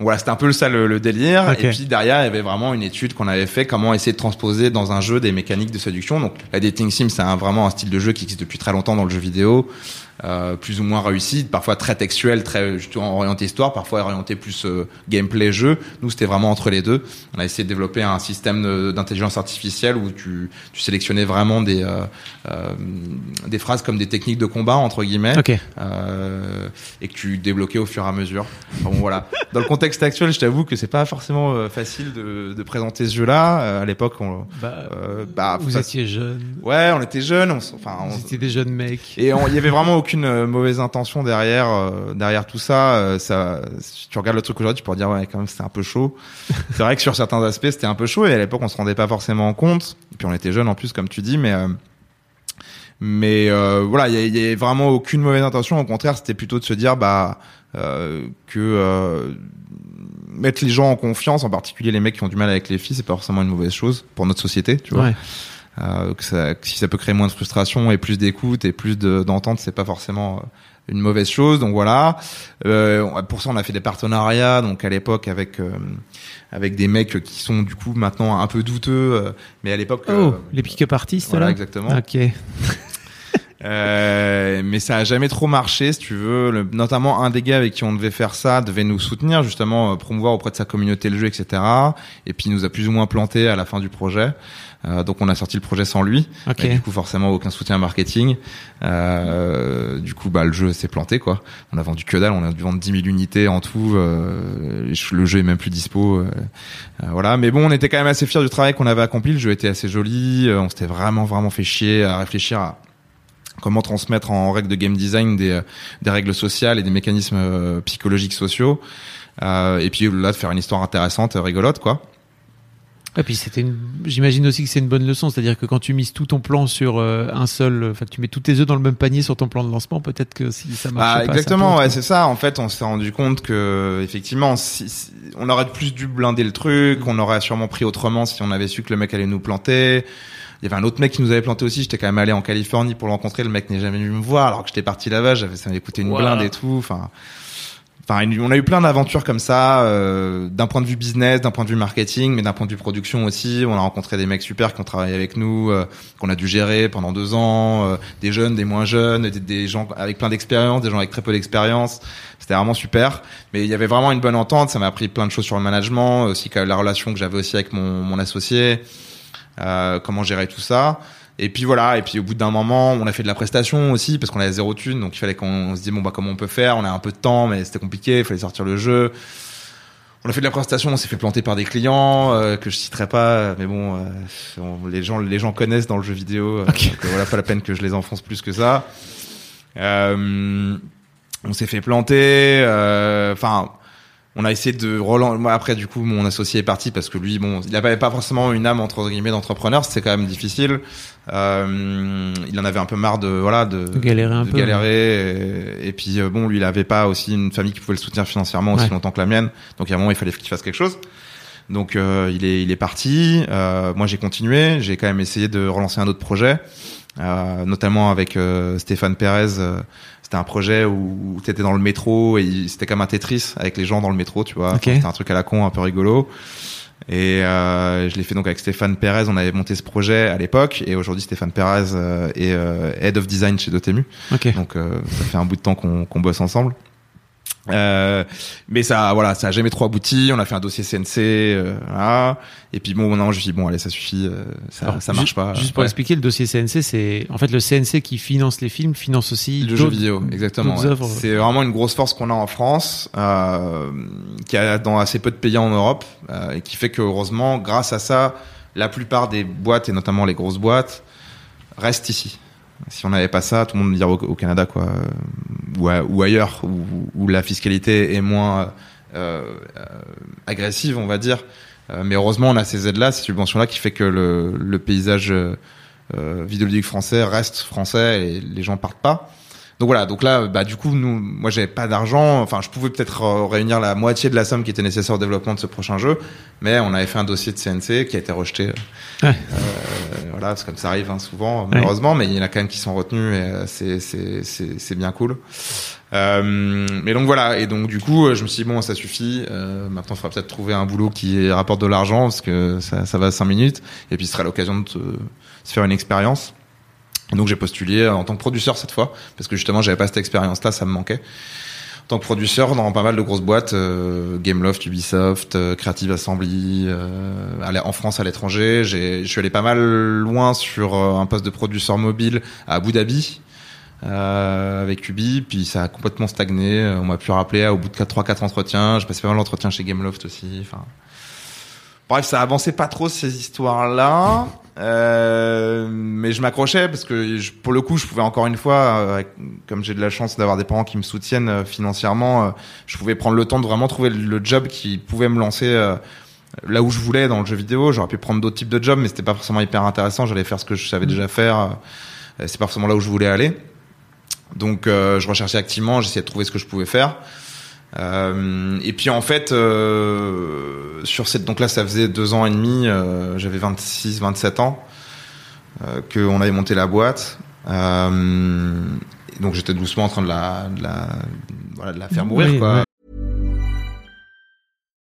voilà, c'était un peu ça le, le délire. Et puis derrière, il y avait vraiment une étude qu'on avait fait, comment essayer de transposer dans un jeu des mécaniques de séduction. Donc la dating sim, c'est un- vraiment un style de jeu qui existe depuis très longtemps dans le jeu vidéo, euh, plus ou moins réussi, parfois très textuel, très justement orienté histoire, parfois orienté plus euh, gameplay jeu. Nous, c'était vraiment entre les deux. On a essayé de développer un système d'intelligence artificielle où tu, tu sélectionnais vraiment des euh, des phrases comme des techniques de combat entre guillemets et que tu débloquais au fur et à mesure. Bon voilà. Dans le contexte actuel, je t'avoue que c'est pas forcément facile de, de présenter ce jeu-là. À l'époque, on,
Bah,
bah,
vous étiez jeune.
ouais, on était jeunes. On, enfin, on-
Vous étiez des jeunes mecs.
et il y avait vraiment aucune euh, mauvaise intention derrière euh, derrière tout ça. Euh, ça, si tu regardes le truc aujourd'hui, tu pourrais dire ouais, quand même c'était un peu chaud. c'est vrai que sur certains aspects, c'était un peu chaud et à l'époque, on se rendait pas forcément compte. Et puis on était jeunes en plus, comme tu dis, mais euh, mais voilà, il y, a- y avait vraiment aucune mauvaise intention. Au contraire, c'était plutôt de se dire bah que mettre les gens en confiance, en particulier les mecs qui ont du mal avec les filles, c'est pas forcément une mauvaise chose pour notre société, tu vois.
Ouais.
Euh, que, ça, que si ça peut créer moins de frustration et plus d'écoute et plus de- d'entente, c'est pas forcément euh, une mauvaise chose. Donc voilà. Euh, pour ça, on a fait des partenariats. Donc à l'époque avec euh, avec des mecs qui sont du coup maintenant un peu douteux, euh, mais à l'époque.
Oh,
euh,
les pick-up artistes
voilà,
là.
exactement.
Ok.
Euh, mais ça a jamais trop marché, si tu veux. Le- notamment un des gars avec qui on devait faire ça devait nous soutenir, justement euh, promouvoir auprès de sa communauté le jeu, etc. Et puis il nous a plus ou moins planté à la fin du projet. Euh, donc on a sorti le projet sans lui.
Ok.
Et du coup forcément aucun soutien marketing. Euh, du coup bah le jeu s'est planté quoi. On a vendu que dalle, on a dû vendre 10 000 unités en tout. Euh, le jeu est même plus dispo. euh, euh, voilà. Mais bon on était quand même assez fiers du travail qu'on avait accompli. Le jeu était assez joli. On s'était vraiment vraiment fait chier à réfléchir à comment transmettre en règle de game design des, des règles sociales et des mécanismes psychologiques sociaux. Euh, et puis là de faire une histoire intéressante, rigolote quoi.
Et puis c'était une... j'imagine aussi que c'est une bonne leçon, c'est-à-dire que quand tu mises tout ton plan sur euh, un seul, enfin que tu mets tous tes œufs dans le même panier sur ton plan de lancement, peut-être que si ça marche
Ah,
pas,
exactement,
plante,
ouais, c'est ça. En fait, on s'est rendu compte que effectivement, si, si- on aurait plus dû blinder le truc, on aurait sûrement pris autrement si on avait su que le mec allait nous planter. Il y avait un autre mec qui nous avait planté aussi. J'étais quand même allé en Californie pour le rencontrer. Le mec n'est jamais venu me voir alors que j'étais parti là-bas. J'avais ça m'avait coûté une
Wow.
blinde et tout. Enfin, on a eu plein d'aventures comme ça, euh, d'un point de vue business, d'un point de vue marketing, mais d'un point de vue production aussi. On a rencontré des mecs super qui ont travaillé avec nous, euh, qu'on a dû gérer pendant deux ans, euh, des jeunes, des moins jeunes, des, gens avec plein d'expérience, des gens avec très peu d'expérience. C'était vraiment super. Mais il y avait vraiment une bonne entente. Ça m'a appris plein de choses sur le management, aussi la relation que j'avais aussi avec mon, mon associé, euh, comment gérer tout ça. Et puis voilà, et puis au bout d'un moment, on a fait de la prestation aussi parce qu'on avait zéro thune, donc il fallait qu'on se dise bon bah comment on peut faire, on a un peu de temps mais c'était compliqué, il fallait sortir le jeu. On a fait de la prestation, on s'est fait planter par des clients euh, que je citerai pas, mais bon, euh, on- les gens les gens connaissent dans le jeu vidéo, euh, donc euh, voilà pas la peine que je les enfonce plus que ça. Euh, on s'est fait planter, euh, enfin. On a essayé de relancer. Moi, après, du coup, mon associé est parti parce que lui, bon, il avait pas forcément une âme entre guillemets d'entrepreneur. C'était quand même difficile. Euh, il en avait un peu marre de voilà de,
De galérer un
de
peu,
galérer. Et, et puis euh, bon, lui, il avait pas aussi une famille qui pouvait le soutenir financièrement aussi
Ouais.
longtemps que la mienne. Donc, a un moment, il fallait qu'il fasse quelque chose. Donc, euh, il est il est parti. Euh, moi, j'ai continué. J'ai quand même essayé de relancer un autre projet, euh, notamment avec euh, Stéphane Pérez. C'était un projet où, où tu étais dans le métro et c'était comme un Tetris avec les gens dans le métro, tu vois.
Ok.
Enfin, C'était un truc à la con, un peu rigolo. Et euh, je l'ai fait donc avec Stéphane Pérez. On avait monté ce projet à l'époque et aujourd'hui Stéphane Pérez euh, est euh, head of design chez Dotemu.
Ok.
Donc euh, ça fait un bout de temps qu'on qu'on bosse ensemble. Euh, mais ça, voilà, ça a jamais trop abouti. On a fait un dossier CNC, euh, voilà. Et puis bon, non, je me suis dit, bon, allez, ça suffit, euh, ça,
Alors,
ça marche pas.
Juste pour
Ouais.
expliquer, le dossier CNC, c'est en fait le CNC qui finance les films, finance aussi
Le jeu vidéo, exactement. ouais. C'est vraiment une grosse force qu'on a en France, qui a dans assez peu de pays en Europe, et qui fait que heureusement, grâce à ça, la plupart des boîtes et notamment les grosses boîtes restent ici. Si on n'avait pas ça, tout le monde dirait au, Canada quoi, euh, ou, ailleurs, où, la fiscalité est moins euh, euh, agressive, on va dire. Euh, mais heureusement, on a ces aides-là, ces subventions-là, qui fait que le, le paysage euh, vidéoludique français reste français et les gens partent pas. Donc voilà, donc là, bah du coup, nous, moi, j'avais pas d'argent. Enfin, je pouvais peut-être euh, réunir la moitié de la somme qui était nécessaire au développement de ce prochain jeu, mais on avait fait un dossier de CNC qui a été rejeté.
Ouais.
Euh, voilà, c'est comme ça arrive hein, souvent, malheureusement, mais il y en a quand même qui sont retenus et euh, c'est c'est c'est bien cool. Euh, mais donc voilà, et donc du coup, euh, je me suis dit bon, ça suffit. Euh, maintenant, il faudra peut-être trouver un boulot qui rapporte de l'argent parce que ça ça va cinq minutes, et puis ce sera l'occasion de te- se faire une expérience. Donc j'ai postulé en tant que producteur cette fois parce que justement j'avais pas cette expérience là, ça me manquait. En tant que producteur dans pas mal de grosses boîtes, euh, Gameloft, Ubisoft, euh, Creative Assembly, euh, en France, à l'étranger. Je suis allé pas mal loin sur euh, un poste de producteur mobile à Abu Dhabi euh, avec Ubi, puis ça a complètement stagné. Euh, On m'a pu rappeler au bout de 3-4 entretiens. J'ai passé pas mal d'entretiens chez Gameloft aussi. Enfin, bref, ça avançait pas trop ces histoires-là. Euh, mais je m'accrochais parce que je- pour le coup, je pouvais encore une fois, euh, comme j'ai de la chance d'avoir des parents qui me soutiennent euh, financièrement, je pouvais prendre le temps de vraiment trouver le, job qui pouvait me lancer là où je voulais dans le jeu vidéo. J'aurais pu prendre d'autres types de jobs, mais c'était pas forcément hyper intéressant. J'allais faire ce que je savais déjà faire. C'est pas forcément là où je voulais aller. Donc, je recherchais activement, j'essayais de trouver ce que je pouvais faire. Euh, et puis en fait, euh, sur cette donc là, ça faisait deux ans et demi, euh, j'avais 26, 27 ans, euh, qu'on avait monté la boîte. Euh, donc j'étais doucement en train de la, de la, voilà, de la faire mourir
Oui,
quoi.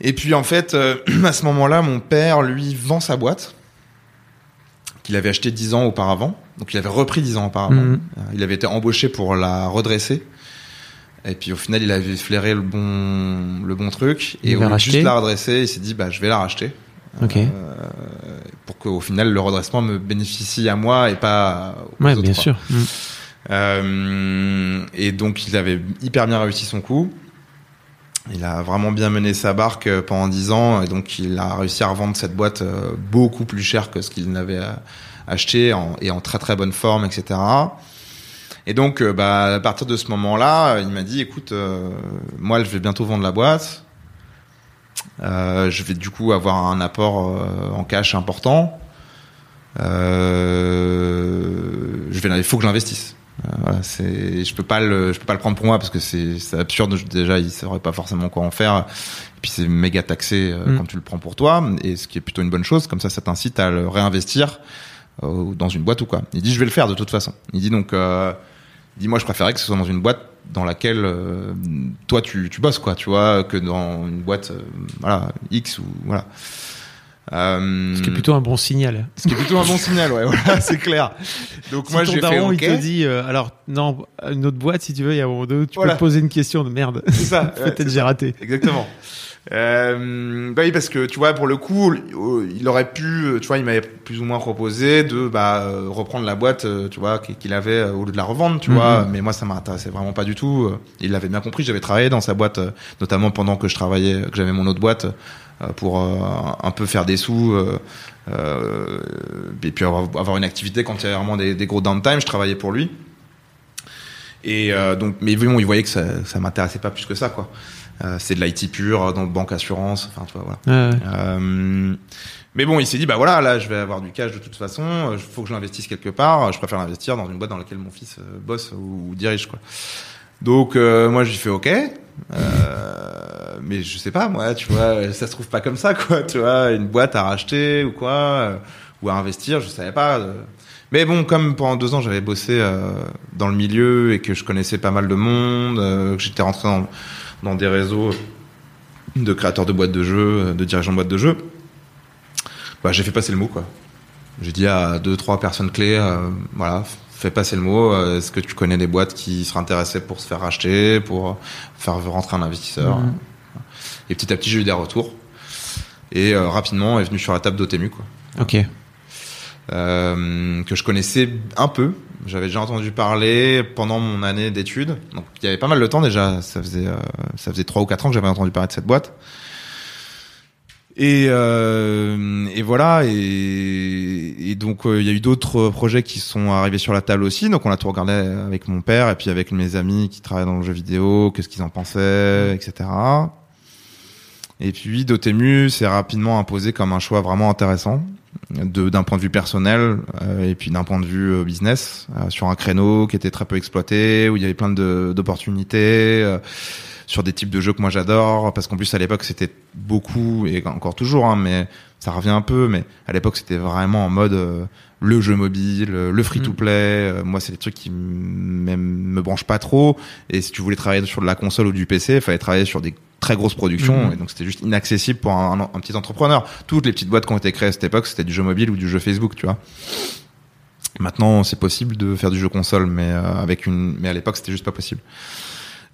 Et puis en fait, euh, à ce moment-là, mon père, lui, vend sa boîte qu'il avait acheté dix ans auparavant. Donc il avait repris dix ans auparavant.
Mhm.
Euh, Il avait été embauché pour la redresser. Et puis au final, il avait flairé le bon, le bon truc. Et au lieu juste la redresser, il s'est dit, bah, je vais la racheter. Euh, pour qu'au final, le redressement me bénéficie à moi et pas aux
Ouais,
autres,
bien sûr. Mm.
Euh, et donc il avait hyper bien réussi son coup. Il a vraiment bien mené sa barque euh, pendant 10 ans et donc il a réussi à revendre cette boîte euh, beaucoup plus cher que ce qu'il n'avait euh, acheté et en très très bonne forme, etc. Et donc bah, à partir de ce moment-là, il m'a dit écoute, moi je vais bientôt vendre la boîte. Je vais du coup avoir un apport en cash important. Il faut que j'investisse. Euh, voilà, c'est, je peux pas le, je peux pas le prendre pour moi parce que c'est, c'est absurde. Déjà, il saurait pas forcément quoi en faire. Et puis c'est méga taxé euh,
Mm.
quand tu le prends pour toi. Et ce qui est plutôt une bonne chose. Comme ça, ça t'incite à le réinvestir euh, dans une boîte ou quoi. Il dit, je vais le faire de toute façon. Il dit donc, euh, il dit moi, je préférais que ce soit dans une boîte dans laquelle euh, toi tu, tu bosses quoi, tu vois, que dans une boîte, voilà, X ou voilà. Euh,
Ce qui est plutôt un bon signal.
ce qui est plutôt un bon signal, ouais, voilà, c'est clair. Donc
Si
moi, j'ai fait OK.
il te dit, euh, alors non, une autre boîte, si tu veux, il y a un moment donné, tu
Voilà.
peux te poser une question de merde.
C'est ça.
Peut-être j'ai raté.
Exactement. Euh, bah oui, parce que tu vois, pour le coup, il aurait pu, euh, tu vois, il m'avait plus ou moins proposé de bah, euh, reprendre la boîte, euh, tu vois, qu'il avait euh, au lieu de la revendre, tu
Mhm.
vois. Mais moi, ça m'intéressait vraiment pas du tout. Euh, Il l'avait bien compris. J'avais travaillé dans sa boîte, euh, notamment pendant que je travaillais, que j'avais mon autre boîte euh, pour euh, un peu faire des sous. euh, euh, et puis avoir, avoir une activité quand il y avait vraiment des, des gros downtime, je travaillais pour lui. Et euh, donc, mais bon, il voyait que ça, ça m'intéressait pas plus que ça, quoi. Euh, c'est de l'IT pur, dans banque assurance, enfin tu vois voilà.
Ouais.
Euh, mais bon, il s'est dit bah voilà, là je vais avoir du cash de toute façon, il faut que je l'investisse quelque part. Je préfère l'investir dans une boîte dans laquelle mon fils euh, bosse ou, ou dirige quoi. Donc euh, moi j'ai fait ok, euh, mais je sais pas moi, tu vois, ça se trouve pas comme ça quoi, tu vois, une boîte à racheter ou quoi, euh, ou à investir, je savais pas. euh. Mais bon, comme pendant deux ans j'avais bossé dans le milieu et que je connaissais pas mal de monde, que j'étais rentré dans, des réseaux de créateurs de boîtes de jeux, de dirigeants de boîtes de jeux, bah, j'ai fait passer le mot quoi. J'ai dit à deux trois personnes clés, voilà, fais passer le mot. euh, Est-ce que tu connais des boîtes qui seraient intéressées pour se faire racheter, pour faire rentrer un investisseur
Mhm.
Et petit à petit, j'ai eu des retours. Et euh, rapidement, est venu sur la table d'Otemu quoi
Ok.
euh, que je connaissais un peu. J'avais déjà entendu parler pendant mon année d'études. Donc il y avait pas mal de temps déjà. Ça faisait euh, ça faisait trois ou quatre ans que j'avais entendu parler de cette boîte. Et, euh, et voilà. Et, et donc euh, il y a eu d'autres projets qui sont arrivés sur la table aussi. Donc on a tout regardé avec mon père et puis avec mes amis qui travaillent dans le jeu vidéo, qu'est-ce qu'ils en pensaient, etc. Et puis Dotemu s'est rapidement imposé comme un choix vraiment intéressant d'un point de vue personnel euh, et puis d'un point de vue euh, business euh, sur un créneau qui était très peu exploité où il y avait plein de d'opportunités sur des types de jeux que moi j'adore parce qu'en plus à l'époque c'était beaucoup et encore toujours hein, mais ça revient un peu mais à l'époque c'était vraiment en mode euh, le jeu mobile euh, le free to play moi c'est des trucs qui me branchent pas trop et si tu voulais travailler sur de la console ou du PC il fallait travailler sur des très grosses productions
Mhm.
et donc c'était juste inaccessible pour un, un- un petit entrepreneur. Toutes les petites boîtes qui ont été créées à cette époque c'était du jeu mobile ou du jeu Facebook tu vois. Maintenant c'est possible de faire du jeu console mais euh, avec une mais à l'époque c'était juste pas possible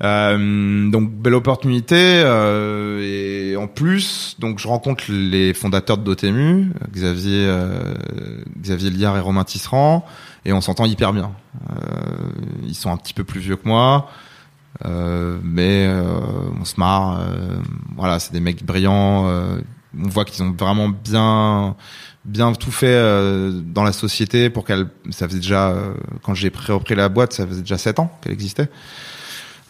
euh, donc belle opportunité euh, et en plus donc je rencontre les fondateurs de Dotemu Xavier euh, Xavier Liard et Romain Tisserand et on s'entend hyper bien. Euh, ils sont un petit peu plus vieux que moi euh, mais on se marre voilà c'est des mecs brillants on voit qu'ils ont vraiment bien bien tout fait euh, dans la société pour qu'elle ça faisait déjà euh, quand j'ai pris- repris la boîte ça faisait déjà sept ans qu'elle existait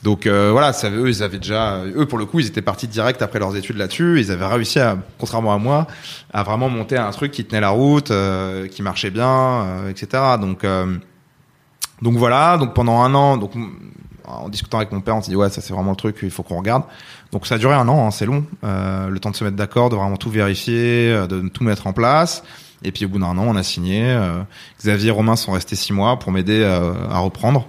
donc euh, voilà, ça, eux, ils avaient déjà, eux pour le coup, ils étaient partis direct après leurs études là-dessus. Ils avaient réussi à, contrairement à moi, à vraiment monter un truc qui tenait la route, euh, qui marchait bien, euh, etc. Donc euh, donc voilà. Donc pendant un an, donc en discutant avec mon père, on s'est dit ouais, ça c'est vraiment le truc, il faut qu'on regarde. Donc ça a duré un an, hein, c'est long, euh, le temps de se mettre d'accord, de vraiment tout vérifier, euh, de tout mettre en place. Et puis au bout d'un an, on a signé. Xavier et Romain sont restés six mois pour m'aider à reprendre.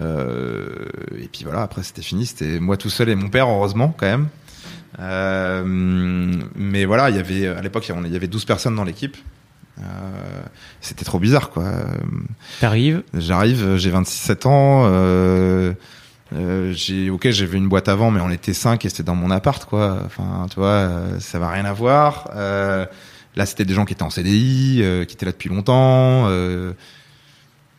Euh, et puis voilà, après c'était fini, c'était moi tout seul et mon père, heureusement quand même. Euh, mais voilà, il y avait à l'époque il y avait 12 personnes dans l'équipe. Euh, c'était trop bizarre quoi.
T'arrives.
J'arrive, j'ai 27 ans. Euh, euh, j'ai ok, j'avais une boîte avant, mais on était cinq et c'était dans mon appart quoi. Enfin, tu vois, euh, ça va rien à voir. Euh, là, c'était des gens qui étaient en CDI, euh, qui étaient là depuis longtemps.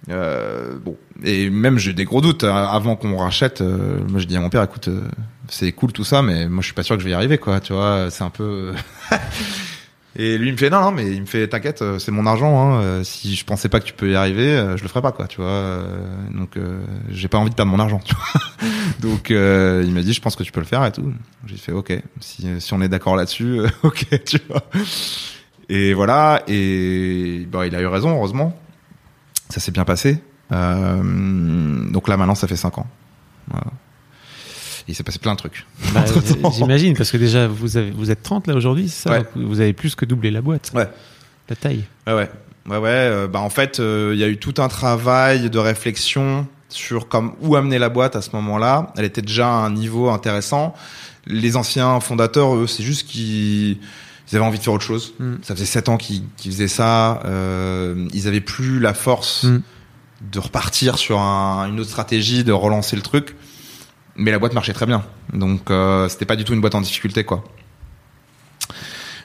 Euh, bon, et même j'ai des gros doutes hein. avant qu'on rachète. euh, moi, je dis à mon père, écoute, euh, c'est cool tout ça, mais moi, je suis pas sûr que je vais y arriver, quoi. Tu vois, c'est un peu. et lui, il me fait non, non, mais il me fait, t'inquiète, euh, c'est mon argent. Hein, si je pensais pas que tu peux y arriver, je le ferais pas, quoi. Tu vois. donc, j'ai pas envie de perdre mon argent. Tu vois. donc, il m'a dit, je pense que tu peux le faire et tout. J'ai fait, ok. Si, si on est d'accord là-dessus, ok, tu vois. Et voilà. Et bah, il a eu raison, heureusement. Ça s'est bien passé. Euh, donc là, maintenant, ça fait 5 ans. Voilà. Il s'est passé plein de trucs.
Bah. J'imagine, parce que déjà, vous, avez, vous êtes 30 là aujourd'hui, c'est ça
Ouais.
Vous avez plus que doublé la boîte,
Ouais.
la taille.
Ouais, ouais. Ouais, ouais. euh, bah, en fait, euh, il y a eu tout un travail de réflexion sur comme où amener la boîte à ce moment-là. Elle était déjà à un niveau intéressant. Les anciens fondateurs, eux, c'est juste qu'ils ils avaient envie de faire autre chose.
Mm.
Ça faisait sept ans qu'ils faisaient ça. Euh, ils avaient plus la force
Mm.
de repartir sur un- une autre stratégie, de relancer le truc. Mais la boîte marchait très bien. Donc, euh, c'était pas du tout une boîte en difficulté, quoi.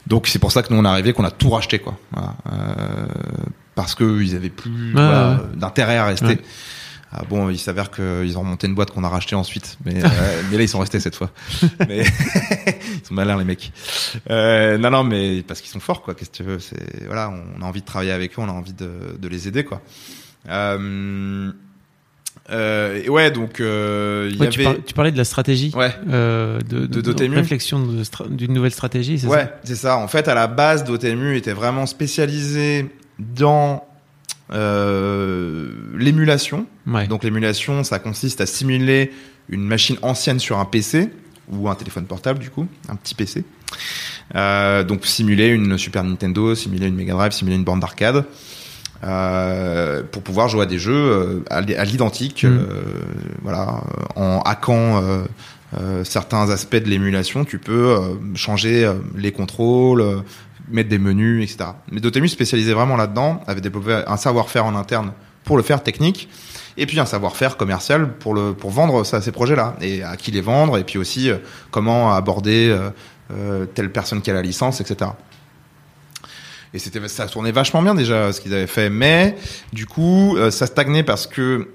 Donc c'est pour ça que nous on est arrivé, qu'on a tout racheté quoi. Voilà. Euh, parce que ils avaient plus
Ouais,
voilà,
ouais.
d'intérêt à rester.
Ouais.
Ah bon, il s'avère qu'ils ont remonté une boîte qu'on a rachetée ensuite, mais, euh, mais là ils sont restés cette fois. Mais ils sont malins les mecs. Euh, non non, mais parce qu'ils sont forts quoi. Qu'est-ce que tu veux? C'est voilà, on a envie de travailler avec eux, on a envie de, de les aider quoi. Euh, Euh, et ouais, donc euh, il
Ouais,
y
tu,
avait.
par- tu parlais de la stratégie,
Ouais.
euh, de,
De Dotemu.
réflexion de stra- d'une nouvelle stratégie, c'est
Ouais,
ça
c'est ça. En fait, à la base, Dotemu était vraiment spécialisé dans euh, l'émulation.
Ouais.
Donc l'émulation, ça consiste à simuler une machine ancienne sur un PC ou un téléphone portable, du coup, un petit PC. Euh, donc simuler une Super Nintendo, simuler une Mega Drive, simuler une borne d'arcade. euh, pour pouvoir jouer à des jeux à l'identique,
Mm.
voilà, en hackant certains aspects de l'émulation, tu peux changer les contrôles, mettre des menus, etc. Mais Dotemu spécialisé vraiment là-dedans, avait développé un savoir-faire en interne pour le faire technique, et puis un savoir-faire commercial pour le pour vendre ces projets-là et à qui les vendre, et puis aussi euh, comment aborder euh, euh, telle personne qui a la licence, etc. Et c'était ça tournait vachement bien déjà ce qu'ils avaient fait, mais du coup euh, ça stagnait parce que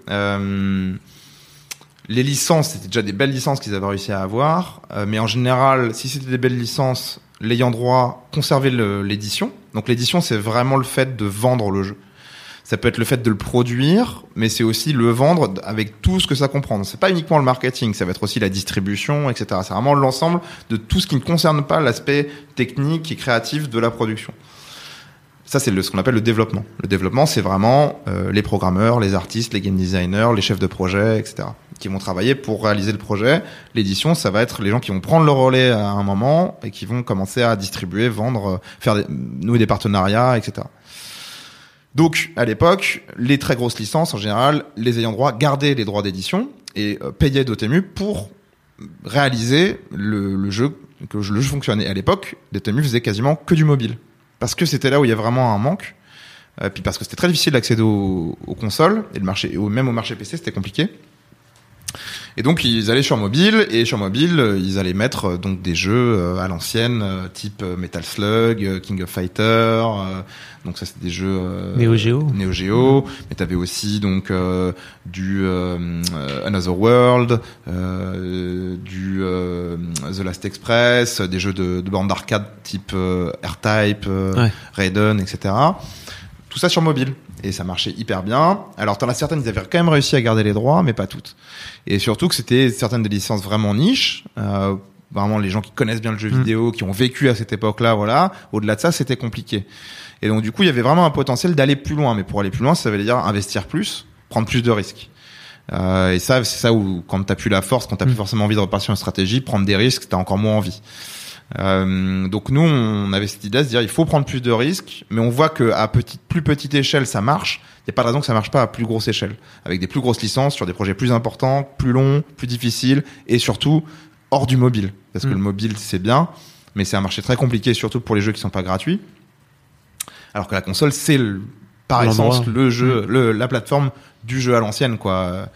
les licences c'était déjà des belles licences qu'ils avaient réussi à avoir, mais en général si c'était des belles licences, l'ayant droit conservait le- l'édition. Donc l'édition c'est vraiment le fait de vendre le jeu. Ça peut être le fait de le produire, mais c'est aussi le vendre avec tout ce que ça comprend. C'est pas uniquement le marketing, ça va être aussi la distribution, etc. C'est vraiment l'ensemble de tout ce qui ne concerne pas l'aspect technique et créatif de la production. Ça, c'est ce qu'on appelle le développement. Le développement, c'est vraiment euh, les programmeurs, les artistes, les game designers, les chefs de projet, etc., qui vont travailler pour réaliser le projet. L'édition, ça va être les gens qui vont prendre le relais à un moment et qui vont commencer à distribuer, vendre, euh, faire des, nouer des partenariats, etc. Donc, à l'époque, les très grosses licences, en général, les ayants droit gardaient les droits d'édition et euh, payaient Dotemu pour réaliser le, jeu, que le jeu fonctionnait. À l'époque, Dotemu faisait quasiment que du mobile. Parce que c'était là où il y a vraiment un manque. Euh, puis parce que c'était très difficile d'accéder aux, consoles et le marché, et même au marché PC, c'était compliqué. Et donc ils allaient sur mobile et sur mobile euh, ils allaient mettre euh, donc des jeux euh, à l'ancienne type Metal Slug, King of Fighter. donc ça c'est des jeux
Neo Geo.
Neo Geo. Mais t'avais aussi donc du Another World, du The Last Express, des jeux de, de bande d'arcade type R-Type,
Ouais.
Raiden, etc. Tout ça sur mobile. Et ça marchait hyper bien. Alors, t'en as certaines, ils avaient quand même réussi à garder les droits, mais pas toutes. Et surtout que c'était certaines des licences vraiment niches. Euh, vraiment, les gens qui connaissent bien le jeu
Mm.
vidéo, qui ont vécu à cette époque-là, voilà. Au-delà de ça, c'était compliqué. Et donc, du coup, il y avait vraiment un potentiel d'aller plus loin. Mais pour aller plus loin, ça veut dire investir plus, prendre plus de risques. Euh, et ça, c'est ça où, quand t'as plus la force, quand t'as
Mm.
plus forcément envie de repartir sur une stratégie, prendre des risques, t'as encore moins envie. Euh, donc nous, on avait cette idée de se dire, il faut prendre plus de risques, mais on voit que à petite, plus petite échelle, ça marche. Il n'y a pas de raison que ça marche pas à plus grosse échelle, avec des plus grosses licences sur des projets plus importants, plus longs, plus difficiles, et surtout hors du mobile, parce que
Mm.
le mobile c'est bien, mais c'est un marché très compliqué, surtout pour les jeux qui sont pas gratuits. Alors que la console, c'est par essence le jeu, le, la plateforme du jeu à l'ancienne, quoi.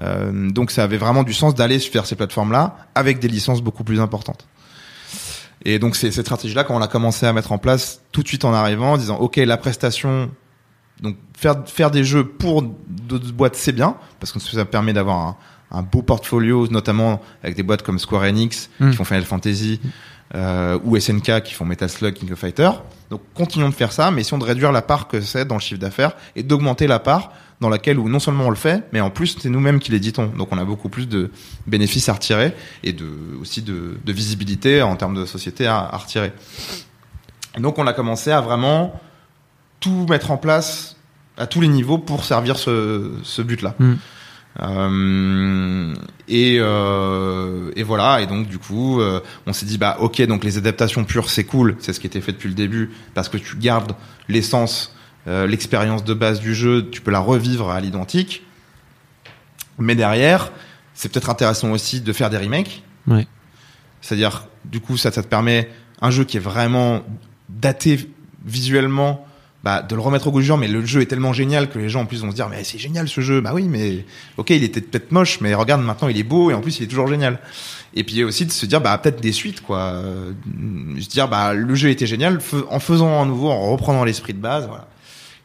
Euh, donc ça avait vraiment du sens d'aller vers ces plateformes-là avec des licences beaucoup plus importantes. Et donc c'est cette stratégie-là quand on a commencé à mettre en place tout de suite en arrivant, en disant ok la prestation, donc faire faire des jeux pour d'autres boîtes c'est bien parce que ça permet d'avoir un, un beau portfolio, notamment avec des boîtes comme Square Enix
Mm.
qui font Final Fantasy euh, ou SNK qui font Metal Slug, King of Fighter. Donc continuons de faire ça, mais essayons de réduire la part que c'est dans le chiffre d'affaires et d'augmenter la part dans laquelle où non seulement on le fait, mais en plus c'est nous-mêmes qui l'éditons. Donc on a beaucoup plus de bénéfices à retirer et de, aussi de, de visibilité en termes de société à, à retirer. Et donc on a commencé à vraiment tout mettre en place à tous les niveaux pour servir ce, ce but-là.
Mm.
Euh, et, euh, et voilà. Et donc du coup, euh, on s'est dit bah ok, donc les adaptations pures c'est cool, c'est ce qui était fait depuis le début parce que tu gardes l'essence, euh, l'expérience de base du jeu, tu peux la revivre à l'identique. Mais derrière, c'est peut-être intéressant aussi de faire des remakes.
Ouais.
C'est-à-dire, du coup, ça, ça te permet un jeu qui est vraiment daté visuellement, bah, de le remettre au goût du jour. Mais le jeu est tellement génial que les gens en plus vont se dire, mais c'est génial ce jeu. Bah oui, mais ok, il était peut-être moche, mais regarde maintenant, il est beau et en plus, il est toujours génial. Et puis aussi de se dire, bah peut-être des suites, quoi. Euh, Se dire, bah le jeu était génial, en faisant un nouveau, en reprenant l'esprit de base, voilà.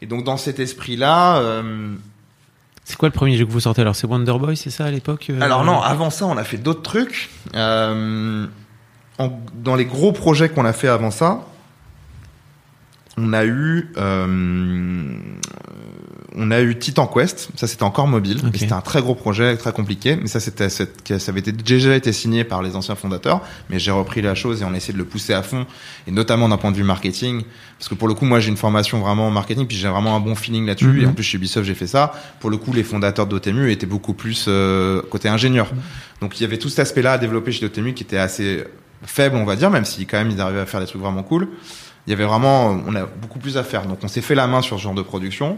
Et donc dans cet esprit-là. euh,
C'est quoi le premier jeu que vous sortez alors C'est Wonder Boy, c'est ça à l'époque euh
alors non, avant ça, on a fait d'autres trucs. Euh, en- dans les gros projets qu'on a fait avant ça, on a eu on a eu Titan Quest, ça c'était encore mobile,
Ok.
c'était un très gros projet, très compliqué, mais ça c'était ça avait été, déjà été signé par les anciens fondateurs, mais j'ai repris la chose et on a essayé de le pousser à fond, et notamment d'un point de vue marketing, parce que pour le coup moi j'ai une formation vraiment en marketing, puis j'ai vraiment un bon feeling là-dessus,
Mhm.
et en plus chez Ubisoft j'ai fait ça. Pour le coup les fondateurs d'Otemu étaient beaucoup plus euh, côté ingénieur, donc il y avait tout cet aspect-là à développer chez Otemu qui était assez faible on va dire, même si quand même ils arrivaient à faire des trucs vraiment cool. Il y avait vraiment, on a beaucoup plus à faire, donc on s'est fait la main sur ce genre de production.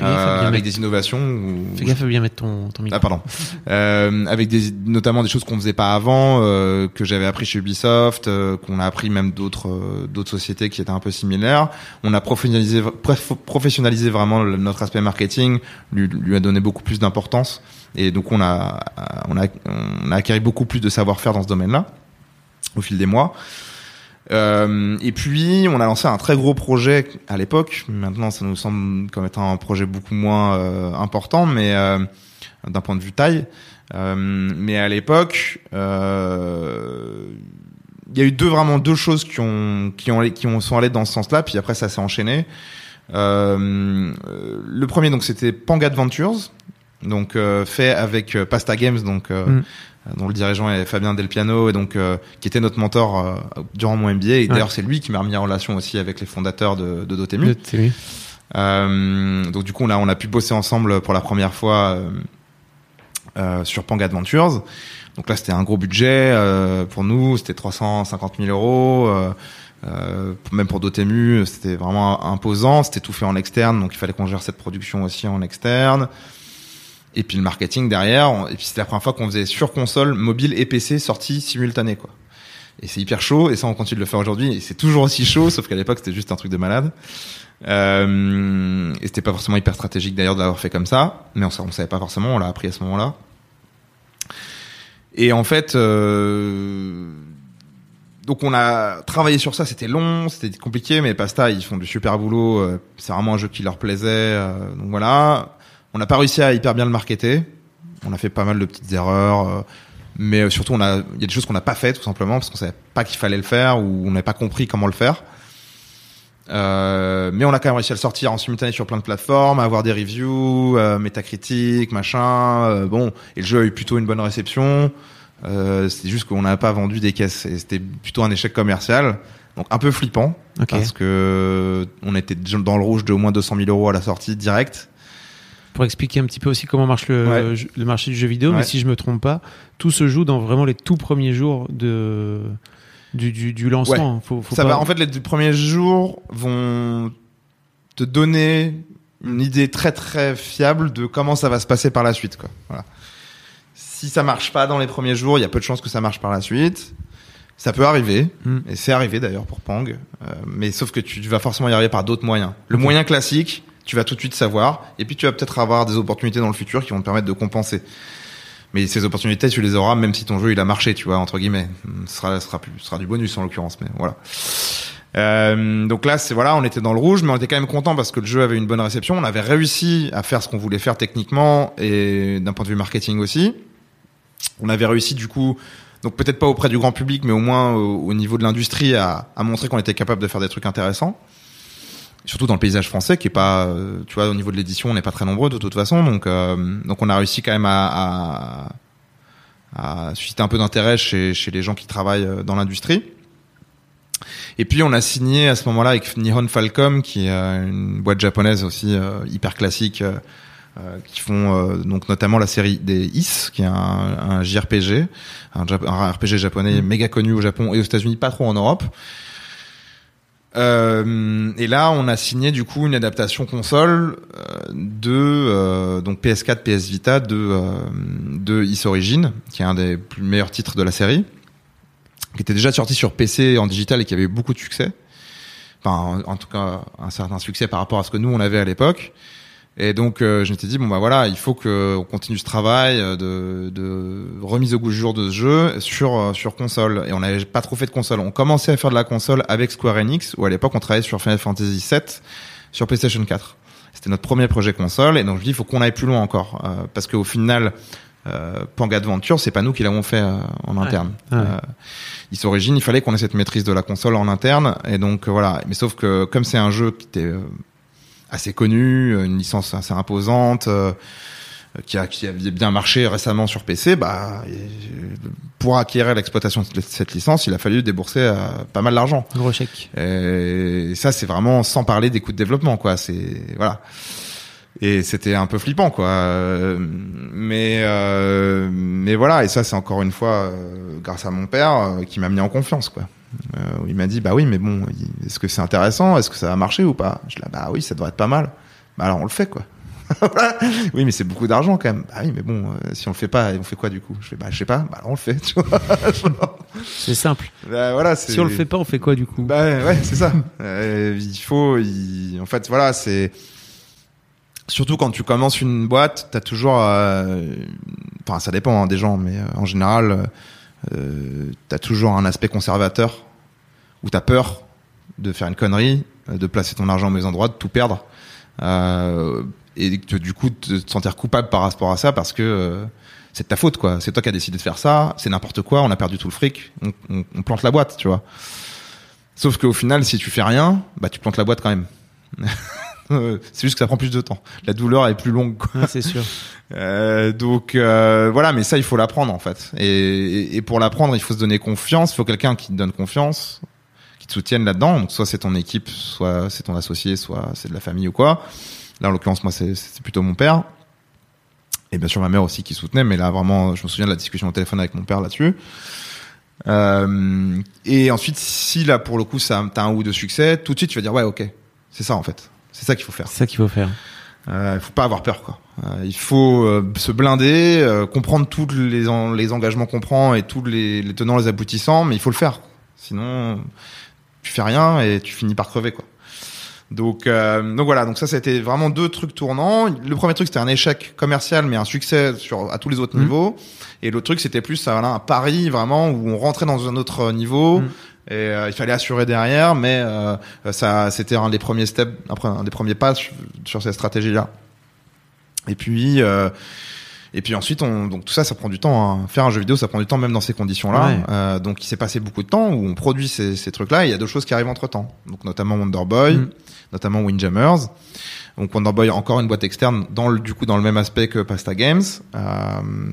Fais gaffe à
Euh,
bien
avec
mettre-
des innovations
Fais gaffe à bien mettre ton, ton micro.
ah pardon. Euh, avec des notamment des choses qu'on faisait pas avant euh, que j'avais appris chez Ubisoft euh, qu'on a appris même d'autres euh, d'autres sociétés qui étaient un peu similaires. On a professionnalisé prof- professionnalisé vraiment notre aspect marketing lui, lui a donné beaucoup plus d'importance. Et donc on a on a on a acquis beaucoup plus de savoir-faire dans ce domaine-là au fil des mois euh, et puis, on a lancé un très gros projet à l'époque. Maintenant, ça nous semble comme étant un projet beaucoup moins euh, important, mais euh, d'un point de vue taille. Mais à l'époque, il y a eu deux vraiment deux choses qui ont qui ont qui ont sont allées dans ce sens-là. Puis après, ça s'est enchaîné. Le premier, donc, c'était Pang Adventures, donc fait avec Pasta Games, donc.
Mm.
Dont le dirigeant est Fabien Del Piano et donc euh, qui était notre mentor euh, durant mon MBA et d'ailleurs c'est lui qui m'a remis en relation aussi avec les fondateurs de, de Dotemu. Euh, donc du coup là on a pu bosser ensemble pour la première fois euh, euh, sur Pang Adventures. Donc là c'était un gros budget euh, pour nous, c'était 350 000 euros. Euh, euh, même pour Dotemu, c'était vraiment imposant. C'était tout fait en externe, donc il fallait qu'on gère cette production aussi en externe. Et puis le marketing derrière. Et puis c'était la première fois qu'on faisait sur console, mobile et PC sortis quoi. Et c'est hyper chaud. Et ça on continue de le faire aujourd'hui. Et c'est toujours aussi chaud, sauf qu'à l'époque c'était juste un truc de malade. Euh, et c'était pas forcément hyper stratégique d'ailleurs de l'avoir fait comme ça, mais on, on savait pas forcément, on l'a appris à ce moment-là. Et en fait, euh, donc on a travaillé sur ça, c'était long, c'était compliqué, mais Pasta ils font du super boulot, euh, c'est vraiment un jeu qui leur plaisait, euh, donc voilà. On n'a pas réussi à hyper bien le marketer, on a fait pas mal de petites erreurs, euh, mais surtout on a, il y a des choses qu'on n'a pas fait tout simplement parce qu'on savait pas qu'il fallait le faire ou on n'avait pas compris comment le faire. Euh, mais on a quand même réussi à le sortir en simultané sur plein de plateformes, à avoir des reviews, euh, métacritique, machin. euh, bon, et le jeu a eu plutôt une bonne réception. Euh, c'est juste qu'on n'a pas vendu des caisses et c'était plutôt un échec commercial. Donc un peu flippant
Ok.
parce que on était dans le rouge de au moins 200 000 euros à la sortie direct.
Pour expliquer un petit peu aussi comment marche le,
Ouais.
jeu- le marché du jeu vidéo, mais si je me trompe pas, tout se joue dans vraiment les tout premiers jours de du, du, du lancement. Faut, faut
ça
pas-
va. En fait, les premiers jours vont te donner une idée très très fiable de comment ça va se passer par la suite. Quoi. Voilà. Si ça marche pas dans les premiers jours, il y a peu de chances que ça marche par la suite. Ça peut arriver,
Mm.
et c'est arrivé d'ailleurs pour Pang, euh, mais sauf que tu, tu vas forcément y arriver par d'autres moyens. Le moyen classique, tu vas tout de suite savoir, et puis tu vas peut-être avoir des opportunités dans le futur qui vont te permettre de compenser. Mais ces opportunités, tu les auras même si ton jeu il a marché, tu vois, entre guillemets. Ce sera, du bonus en l'occurrence, mais voilà. Euh, donc là, c'est voilà, on était dans le rouge, mais on était quand même content parce que le jeu avait une bonne réception. On avait réussi à faire ce qu'on voulait faire techniquement et d'un point de vue marketing aussi. On avait réussi du coup, donc peut-être pas auprès du grand public, mais au moins au, au niveau de l'industrie, à montrer qu'on était capable de faire des trucs intéressants. Surtout dans le paysage français, qui est pas, euh, tu vois, au niveau de l'édition, on n'est pas très nombreux de toute façon, donc euh, donc on a réussi quand même à, à, à susciter un peu d'intérêt chez chez les gens qui travaillent euh, dans l'industrie. Et puis on a signé à ce moment-là avec Nihon Falcom, qui est euh, une boîte japonaise aussi euh, hyper classique, euh, qui font euh, donc notamment la série des Is, qui est un, un JRPG, un, un RPG japonais méga connu au Japon et aux États-Unis, pas trop en Europe. Euh, et là, on a signé du coup une adaptation console euh, de euh, donc PS4, PS Vita de euh, de Is Origin, qui est un des plus meilleurs titres de la série, qui était déjà sorti sur PC en digital et qui avait eu beaucoup de succès. Enfin, en, en tout cas, un certain succès par rapport à ce que nous on avait à l'époque. Et donc, euh, je m'étais dit bon bah voilà, il faut que on continue ce travail euh, de, de remise au goût du jour de ce jeu sur euh, sur console. Et on n'avait pas trop fait de console. On commençait à faire de la console avec Square Enix, où à l'époque on travaillait sur Final Fantasy VII sur PlayStation 4. C'était notre premier projet console, et donc je dis il faut qu'on aille plus loin encore, euh, parce qu'au final, euh, Panga Adventure, c'est pas nous qui l'avons fait euh, en interne.
Ouais.
Euh, Is Origin, il fallait qu'on ait cette maîtrise de la console en interne, et donc euh, voilà. Mais sauf que comme c'est un jeu qui était euh, assez connu, une licence assez imposante, euh, qui, a, qui avait bien marché récemment sur PC, bah pour acquérir l'exploitation de cette licence, il a fallu débourser euh, pas mal d'argent.
Gros chèque.
Et ça, c'est vraiment sans parler des coûts de développement, quoi. C'est voilà. Et c'était un peu flippant, quoi. Mais euh, mais voilà. Et ça, c'est encore une fois euh, grâce à mon père qui m'a mis en confiance, quoi. Euh, où il m'a dit, bah oui, mais bon, est-ce que c'est intéressant? Est-ce que ça va marcher ou pas? Je dis, bah oui, ça devrait être pas mal. Bah alors on le fait, quoi. Oui, mais c'est beaucoup d'argent quand même. Bah oui, mais bon, euh, si on le fait pas, on fait quoi du coup? Je fais, bah je sais pas. Bah alors on le fait. Tu vois
C'est simple.
Bah, voilà.
Si on le fait pas, on fait quoi du coup?
Bah ouais, c'est ça. Euh, il faut, il- en fait, voilà, c'est surtout quand tu commences une boîte, t'as toujours, euh, enfin, ça dépend hein, des gens, mais en général, euh, t'as toujours un aspect conservateur où t'as peur de faire une connerie, euh, de placer ton argent au mauvais endroit, de tout perdre, euh, et du coup te te sentir coupable par rapport à ça parce que euh, c'est de ta faute quoi. C'est toi qui as décidé de faire ça, c'est n'importe quoi, on a perdu tout le fric, on, on- on plante la boîte, tu vois. Sauf qu'au final, si tu fais rien, bah tu plantes la boîte quand même. C'est juste que ça prend plus de temps. La douleur est plus longue.
Ouais, c'est sûr.
Euh, donc euh, voilà, mais ça il faut l'apprendre en fait. Et, et, et pour l'apprendre, il faut se donner confiance. Il faut quelqu'un qui te donne confiance, qui te soutienne là-dedans. Donc soit c'est ton équipe, soit c'est ton associé, soit c'est de la famille ou quoi. Là en l'occurrence, moi c'est plutôt mon père. Et bien sûr ma mère aussi qui soutenait, mais là vraiment, je me souviens de la discussion au téléphone avec mon père là-dessus. Euh, et ensuite, si là pour le coup ça t'as un ou de succès, tout de suite tu vas dire ouais ok, c'est ça en fait, c'est ça qu'il faut faire.
C'est ça qu'il faut faire.
Euh, il faut pas avoir peur quoi. Euh, il faut euh, se blinder, euh, comprendre tous les, en- les engagements qu'on prend et tous les, les tenants les aboutissants, mais il faut le faire. Sinon, tu fais rien et tu finis par crever quoi. Donc, euh, donc voilà. Donc ça, c'était vraiment deux trucs tournants. Le premier truc, c'était un échec commercial, mais un succès sur à tous les autres
Mhm.
niveaux. Et l'autre truc, c'était plus voilà, un pari vraiment où on rentrait dans un autre niveau.
Mhm.
Et euh, il fallait assurer derrière, mais euh, ça, c'était un des premiers steps, un des premiers pas sur, sur cette stratégie-là. Et puis, euh, et puis ensuite, on, donc tout ça, ça prend du temps. hein. Faire un jeu vidéo, ça prend du temps, même dans ces conditions-là.
Ouais.
Euh, donc, il s'est passé beaucoup de temps où on produit ces, ces trucs-là. Et il y a d'autres choses qui arrivent entre temps. Donc, notamment Wonder Boy,
Mm.
notamment Windjammers. Donc, Wonder Boy, encore une boîte externe, dans le, du coup, dans le même aspect que Pasta Games. Euh,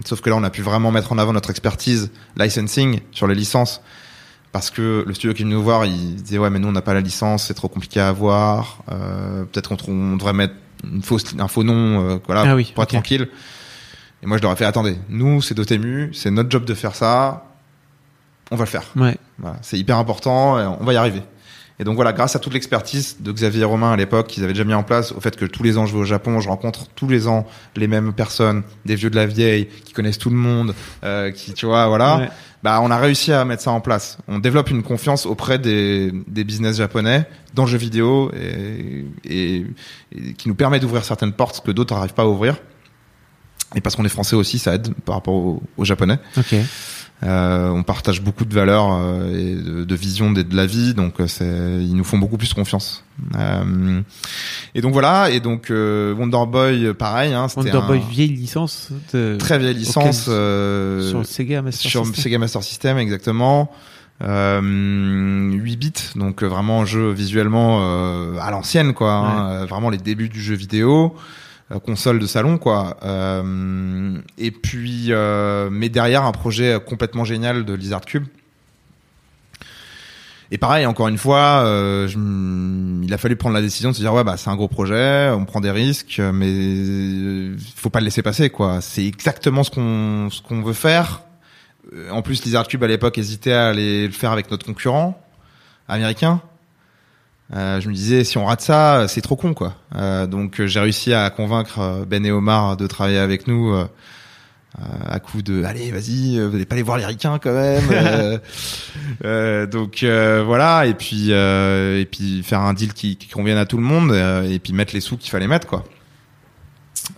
sauf que là, on a pu vraiment mettre en avant notre expertise licensing sur les licences. Parce que le studio qui venait nous voir, il disait ouais mais nous on n'a pas la licence, c'est trop compliqué à avoir. Euh, Peut-être qu'on on devrait mettre une fausse, un faux nom, euh, voilà,
Ah oui,
pour être tranquille. Et moi je leur ai fait attendez, nous c'est Dotemu, c'est notre job de faire ça, on va le faire.
Ouais.
Voilà, c'est hyper important, et on va y arriver. Et donc voilà, grâce à toute l'expertise de Xavier Romain à l'époque, qu'ils avaient déjà mis en place, au fait que tous les ans je vais au Japon, je rencontre tous les ans les mêmes personnes, des vieux de la vieille, qui connaissent tout le monde, euh, qui, tu vois, voilà.
Ouais.
Bah, on a réussi à mettre ça en place. On développe une confiance auprès des, des business japonais dans le jeu vidéo et, et, et qui nous permet d'ouvrir certaines portes que d'autres n'arrivent pas à ouvrir. Et parce qu'on est français aussi, ça aide par rapport aux, japonais.
Ok.
Euh, on partage beaucoup de valeurs euh, et de, de vision de, de la vie, donc euh, ils nous font beaucoup plus confiance. Euh, et donc voilà, et donc euh, Wonder Boy, euh, pareil, hein, c'était
Wonder
un
Boy vieille licence de...
très vieille licence
auquel-
euh,
sur le Sega Master
sur
System.
Sega Master System exactement. Euh, 8 bits, donc vraiment un jeu visuellement euh, à l'ancienne quoi, hein, vraiment les débuts du jeu vidéo, console de salon quoi. Euh, et puis, euh, mais derrière un projet complètement génial de Lizard Cube. Et pareil, encore une fois, euh, je il a fallu prendre la décision de se dire ouais bah c'est un gros projet, on prend des risques, mais euh, faut pas le laisser passer quoi. C'est exactement ce qu'on ce qu'on veut faire. Euh, En plus, Lizard Cube à l'époque hésitait à aller le faire avec notre concurrent américain. Euh, je me disais si on rate ça, c'est trop con quoi. Euh, donc euh, j'ai réussi à convaincre Ben et Omar de travailler avec nous. euh, à coup de allez vas-y vous n'allez pas aller voir les ricains quand même donc voilà et puis et puis faire un deal qui, qui convienne à tout le monde et puis mettre les sous qu'il fallait mettre quoi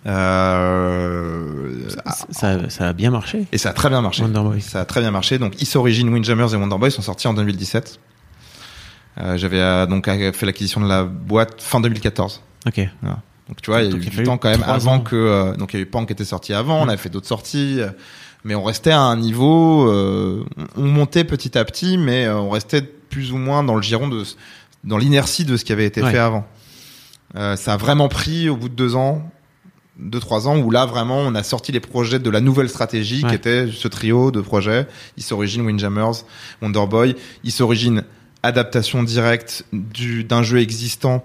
euh,
Ça, ça, ça a bien marché.
et ça a très bien marché
Wonder Boy.
ça a très bien marché donc Is Origin Windjammers et Wonder Boy sont sortis en 2017 euh, j'avais euh, donc euh, fait l'acquisition de la boîte fin 2014
Ok.
Donc tu vois, il y a eu
a
du temps quand même avant
ans.
que euh, donc il y a eu Pan qui était sorti avant, on
Mm.
avait fait d'autres sorties, euh, mais on restait à un niveau, euh, on on montait petit à petit, mais euh, on restait plus ou moins dans le giron de dans l'inertie de ce qui avait été
Ouais.
fait avant. Euh, ça a vraiment pris au bout de deux ans, deux trois ans où là vraiment on a sorti les projets de la nouvelle stratégie
Ouais.
qui était ce trio de projets. Ils s'originent Windjammers, Wonderboy. Ils s'originent adaptation directe du d'un jeu existant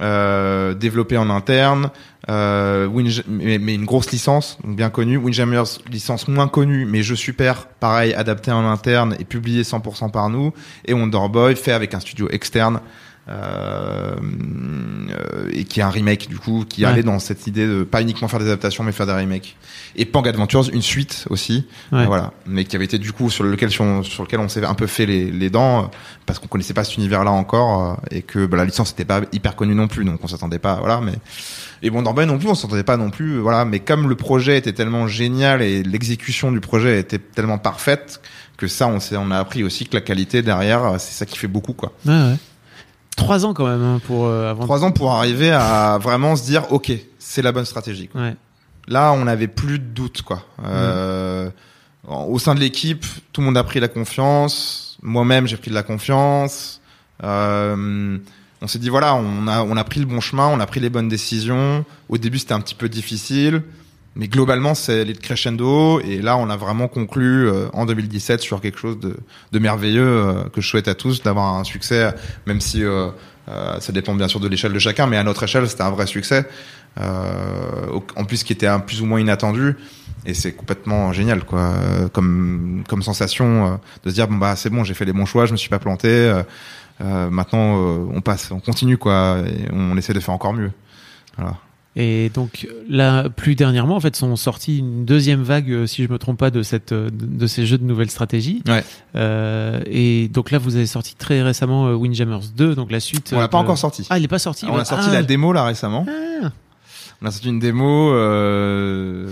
euh, développé en interne, euh, mais, une grosse licence, bien connue. Windjammers, licence moins connue, mais jeu super, pareil, adapté en interne et publié 100% par nous. Et Wonderboy, fait avec un studio externe. Euh, et qui est un remake du coup qui
Ouais.
allait dans cette idée de pas uniquement faire des adaptations mais faire des remakes et Pang Adventures une suite aussi
Ouais.
voilà mais qui avait été du coup sur lequel sur, sur lequel on s'est un peu fait les, les dents parce qu'on connaissait pas cet univers là encore euh, et que bah, la licence n'était pas hyper connue non plus donc on s'attendait pas voilà mais et Wonderboy non plus on s'attendait pas non plus voilà mais comme le projet était tellement génial et l'exécution du projet était tellement parfaite que ça on s'est on a appris aussi que la qualité derrière euh, c'est ça qui fait beaucoup quoi
Ouais, ouais. Trois ans quand même hein, pour euh, avant.
trois ans pour arriver à vraiment se dire ok c'est la bonne stratégie quoi.
Ouais.
là on n'avait plus de doute quoi euh, au sein de l'équipe tout le monde a pris la confiance moi-même j'ai pris de la confiance euh, on s'est dit voilà on a on a pris le bon chemin on a pris les bonnes décisions au début c'était un petit peu difficile mais globalement c'est les crescendo et là on a vraiment conclu euh, en 2017 sur quelque chose de, de merveilleux euh, que je souhaite à tous d'avoir un succès même si euh, euh, ça dépend bien sûr de l'échelle de chacun mais à notre échelle c'était un vrai succès euh, en plus qui était un plus ou moins inattendu et c'est complètement génial quoi euh, comme comme sensation de se dire bon bah c'est bon j'ai fait les bons choix je me suis pas planté maintenant on passe on continue quoi et on essaie de faire encore mieux. Voilà
Et donc là, plus dernièrement, en fait, sont sortis une deuxième vague, euh, si je me trompe pas, de cette euh, de ces jeux de nouvelles stratégies.
Ouais.
Euh, et donc là, vous avez sorti très récemment Windjammers 2, donc la suite.
on l'a pas
de-
encore sorti
Ah, il est pas sorti.
on
ouais.
a sorti
Ah,
la démo là récemment
ah.
on a sorti une démo euh,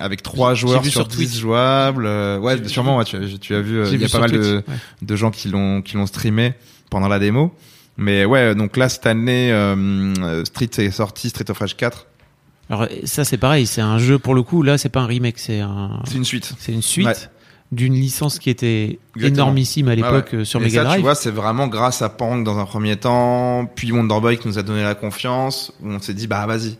avec trois joueurs sur,
sur
10
Twitch.
jouables ouais sûrement ouais, tu, as- tu as vu il y a pas mal de,
ouais.
de gens qui l'ont qui l'ont streamé pendant la démo. Mais ouais, donc là cette année, euh, Street est sorti, Street of Rage 4.
Alors ça, c'est pareil, c'est un jeu pour le coup. Là, c'est pas un remake, c'est un,
C'est une suite.
c'est une suite
Ouais.
d'une licence qui était
Exactement.
énormissime à l'époque
ouais.
sur Mega
ça,
Drive.
tu vois, c'est vraiment grâce à Pang dans un premier temps, puis Wonderboy qui nous a donné la confiance, où on s'est dit bah vas-y,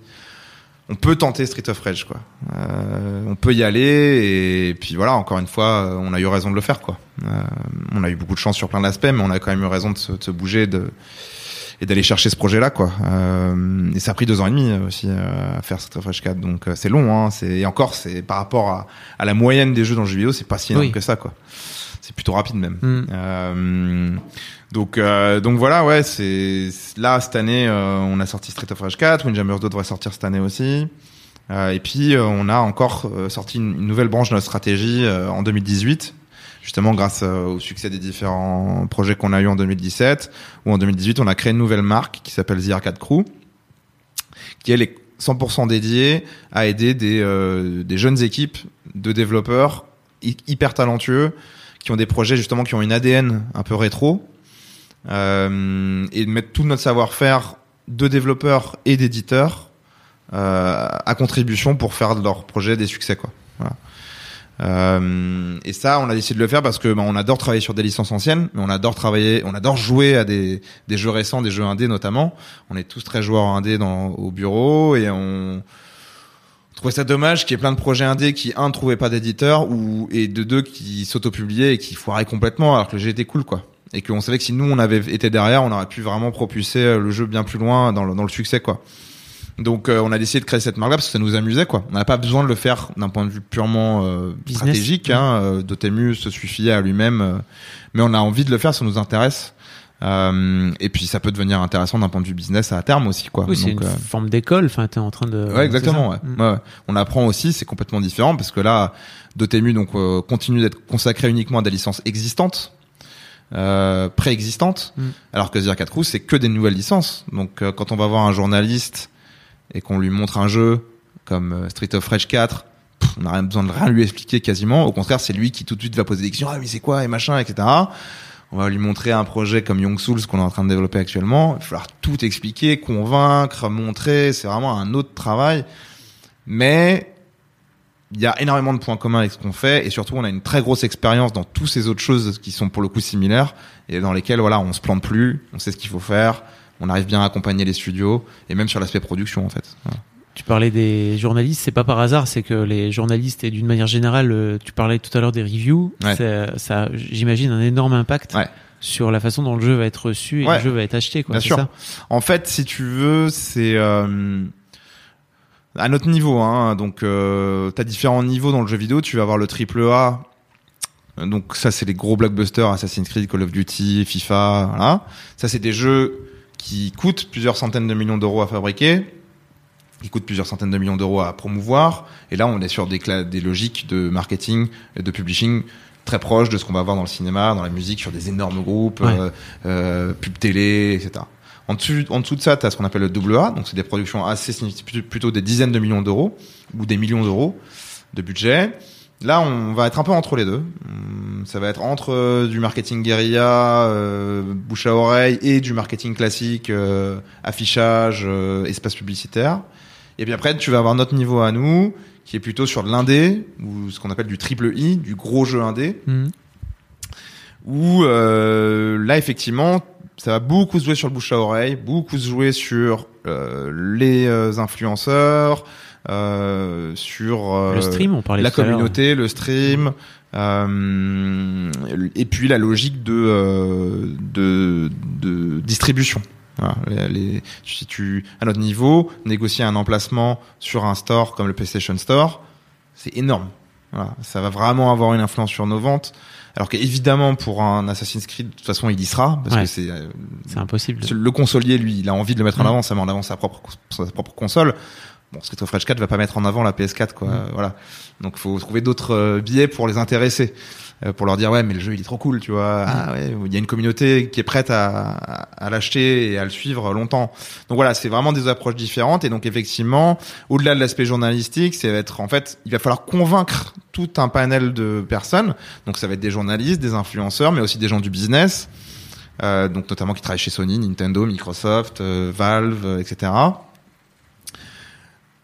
on peut tenter Street of Rage quoi. Euh, on peut y aller et puis voilà, encore une fois, on a eu raison de le faire quoi. Euh, on a eu beaucoup de chance sur plein d'aspects, mais on a quand même eu raison de se, de se bouger de et d'aller chercher ce projet-là quoi. Euh, et ça a pris deux ans et demi aussi euh, à faire Street of Rage 4, donc euh, c'est long. Hein, c'est et encore c'est par rapport à, à la moyenne des jeux dans le jeu vidéo, c'est pas si énorme
Oui.
que ça quoi. C'est plutôt rapide même.
Mm.
Donc euh, donc voilà ouais c'est là cette année euh, on a sorti Street of Rage 4, Windjammers 2 devrait sortir cette année aussi. Euh, et puis euh, on a encore euh, sorti une, nouvelle branche de notre stratégie euh, en 2018 justement grâce au succès des différents projets qu'on a eu en 2017 où en 2018 on a créé une nouvelle marque qui s'appelle The Arcade Crew qui elle est 100% dédiée à aider des, des jeunes équipes de développeurs hy- hyper talentueux qui ont des projets justement qui ont une ADN un peu rétro euh, et de mettre tout notre savoir-faire de développeurs et d'éditeurs euh, à contribution pour faire de leur projet des succès quoi. Voilà. Euh, et ça, on a décidé de le faire parce que bah, on adore travailler sur des licences anciennes, mais on adore travailler, on adore jouer à des, des jeux récents, des jeux indés notamment. On est tous très joueurs indés dans, au bureau et on trouvait ça dommage qu'il y ait plein de projets indés qui un trouvaient pas d'éditeur ou et de deux qui s'autopubliaient et qui foiraient complètement alors que le jeu était cool quoi. Et qu'on savait que si nous on avait été derrière, on aurait pu vraiment propulser euh, le jeu bien plus loin dans le, dans le succès quoi. Donc euh, on a décidé de créer cette marque-là parce que ça nous amusait quoi. On n'a pas besoin de le faire d'un point de vue purement euh, stratégique. Hein, euh, Dotemu se suffit à lui-même, euh, mais on a envie de le faire, ça nous intéresse. Euh, et puis ça peut devenir intéressant d'un point de vue business à terme aussi quoi.
Oui, c'est une forme d'école. Enfin, t'es en train de.
Ouais, exactement. Ouais. Ouais, ouais. On apprend aussi, c'est complètement différent parce que là, Dotemu donc euh, continue d'être consacré uniquement à des licences existantes, euh, préexistantes,
Mm.
alors que Zir 4 Crew c'est que des nouvelles licences. Donc euh, quand on va voir un journaliste et qu'on lui montre un jeu comme euh, Street of Rage 4, pff, on n'a rien besoin de rien lui expliquer quasiment. Au contraire, c'est lui qui tout de suite va poser des questions. Ah mais c'est quoi et machin, etc. on va lui montrer un projet comme Young Souls qu'on est en train de développer actuellement. Il va falloir tout expliquer, convaincre, montrer. C'est vraiment un autre travail. Mais il y a énormément de points communs avec ce qu'on fait et surtout on a une très grosse expérience dans toutes ces autres choses qui sont pour le coup similaires et dans lesquelles voilà on se plante plus, on sait ce qu'il faut faire, on arrive bien à accompagner les studios et même sur l'aspect production en fait. Voilà.
Tu parlais des journalistes, c'est pas par hasard, c'est que les journalistes et d'une manière générale, euh, tu parlais tout à l'heure des reviews,
Ouais.
ça, ça j'imagine un énorme impact
Ouais.
sur la façon dont le jeu va être reçu et
Ouais.
le jeu va être acheté quoi.
Bien sûr.
ça?
En fait, si tu veux, c'est euh, à notre niveau. Hein, donc, euh, t'as différents niveaux dans le jeu vidéo. Tu vas avoir le triple A. Donc ça, c'est les gros blockbusters Assassin's Creed, Call of Duty, FIFA. Voilà. Ça, c'est des jeux qui coûtent plusieurs centaines de millions d'euros à fabriquer, qui coûtent plusieurs centaines de millions d'euros à promouvoir. Et là, on est sur des, logiques de marketing et de publishing très proches de ce qu'on va voir dans le cinéma, dans la musique, sur des énormes groupes,
Ouais.
euh, euh, pub télé, etc. En dessous, en dessous de ça, tu as ce qu'on appelle le double A, donc c'est des productions assez significatives, plutôt des dizaines de millions d'euros ou des millions d'euros de budget. Là, on va être un peu entre les deux. Hum, Ça va être entre euh, du marketing guérilla, euh, bouche à oreille, et du marketing classique, euh, affichage, euh, espace publicitaire. Et puis après, tu vas avoir notre niveau à nous, qui est plutôt sur de l'indé, ou ce qu'on appelle du triple I, du gros jeu indé
Mhm.
où euh, là effectivement ça va beaucoup se jouer sur le bouche à oreille, beaucoup se jouer sur euh, les euh, influenceurs, euh, sur euh,
Le stream, on parlait
la communauté, le stream, euh, et puis la logique de euh, de, de distribution. Voilà, les, les- si tu à notre niveau négocier un emplacement sur un store comme le PlayStation Store, c'est énorme. Voilà, ça va vraiment avoir une influence sur nos ventes. Alors qu'évidemment pour un Assassin's Creed, de toute façon il y sera parce
Ouais.
que c'est euh,
C'est impossible.
le consolier, lui, il a envie de le mettre en
Mm.
avant, ça met en avant sa propre, sa propre console. Bon, Street of Rage 4 va pas mettre en avant la PS4, quoi.
Mm.
Voilà. Donc, faut trouver d'autres euh, billets pour les intéresser, pour leur dire ouais, mais le jeu il est trop cool, tu vois. Ah ouais, il y a une communauté qui est prête à, l'acheter et à le suivre longtemps. Donc voilà, c'est vraiment des approches différentes. Et donc effectivement, au-delà de l'aspect journalistique, c'est être en fait, il va falloir convaincre tout un panel de personnes. Donc ça va être des journalistes, des influenceurs, mais aussi des gens du business. Euh, donc notamment qui travaillent chez Sony, Nintendo, Microsoft, euh, Valve, euh, etc.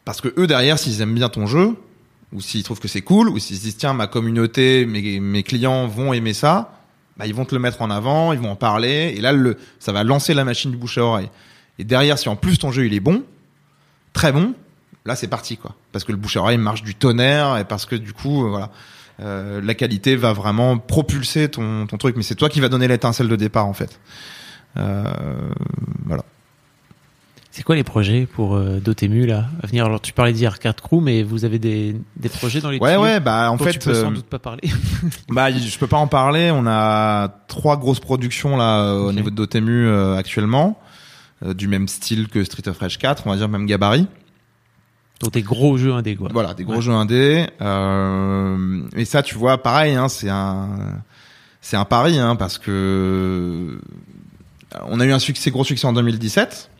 Parce que eux derrière, s'ils aiment bien ton jeu, ou s'ils trouvent que c'est cool, ou s'ils se disent tiens ma communauté, mes, mes clients vont aimer ça, bah, ils vont te le mettre en avant, ils vont en parler, et là le, ça va lancer la machine du bouche à oreille. Et derrière, si en plus ton jeu il est bon, très bon, là c'est parti quoi, parce que le bouche à oreille marche du tonnerre et parce que du coup euh, voilà. Euh, la qualité va vraiment propulser ton, ton truc, mais c'est toi qui va donner l'étincelle de départ en fait. Euh, voilà.
C'est quoi les projets pour euh, Dotemu là? À venir Alors tu parlais 4 Crew, mais vous avez des, des projets dans les
Ouais
tuyaux
ouais bah en
dont
fait
tu peux sans
euh,
doute pas parler.
bah je peux pas en parler. On a trois grosses productions là euh, au niveau de Dotemu euh, actuellement, euh, du même style que Street of Rage 4, on va dire même gabarit.
Donc des gros jeux indés quoi.
Voilà, des gros
Ouais.
jeux indés. Euh, et ça, tu vois, pareil, hein, c'est un, c'est un pari, hein, parce que on a eu un succès, gros succès en 2017.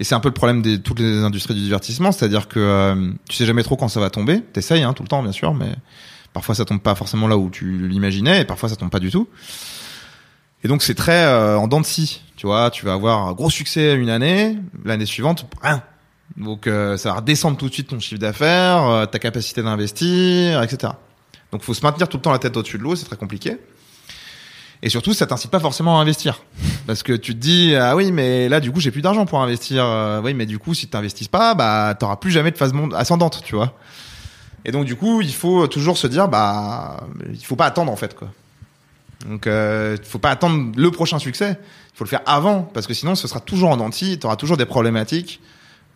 Et c'est un peu le problème de toutes les industries du divertissement, c'est-à-dire que euh, tu sais jamais trop quand ça va tomber. T'essayes, hein, tout le temps, bien sûr, mais parfois ça tombe pas forcément là où tu l'imaginais, et parfois ça tombe pas du tout. Et donc c'est très euh, en dents de scie, tu vois. Tu vas avoir un gros succès une année, l'année suivante, rien. Donc euh, ça va redescendre tout de suite ton chiffre d'affaires, euh, ta capacité d'investir, etc. Donc faut se maintenir tout le temps la tête au-dessus de l'eau, c'est très compliqué. Et surtout, ça t'incite pas forcément à investir. Parce que tu te dis, ah oui, mais là, du coup, j'ai plus d'argent pour investir. Euh, oui, mais du coup, si t'investis pas, bah, t'auras plus jamais de phase monde ascendante, tu vois. Et donc, du coup, il faut toujours se dire, bah, il faut pas attendre, en fait, quoi. Donc, euh, faut pas attendre le prochain succès. Il faut le faire avant, parce que sinon, ce sera toujours en denti. Tu auras toujours des problématiques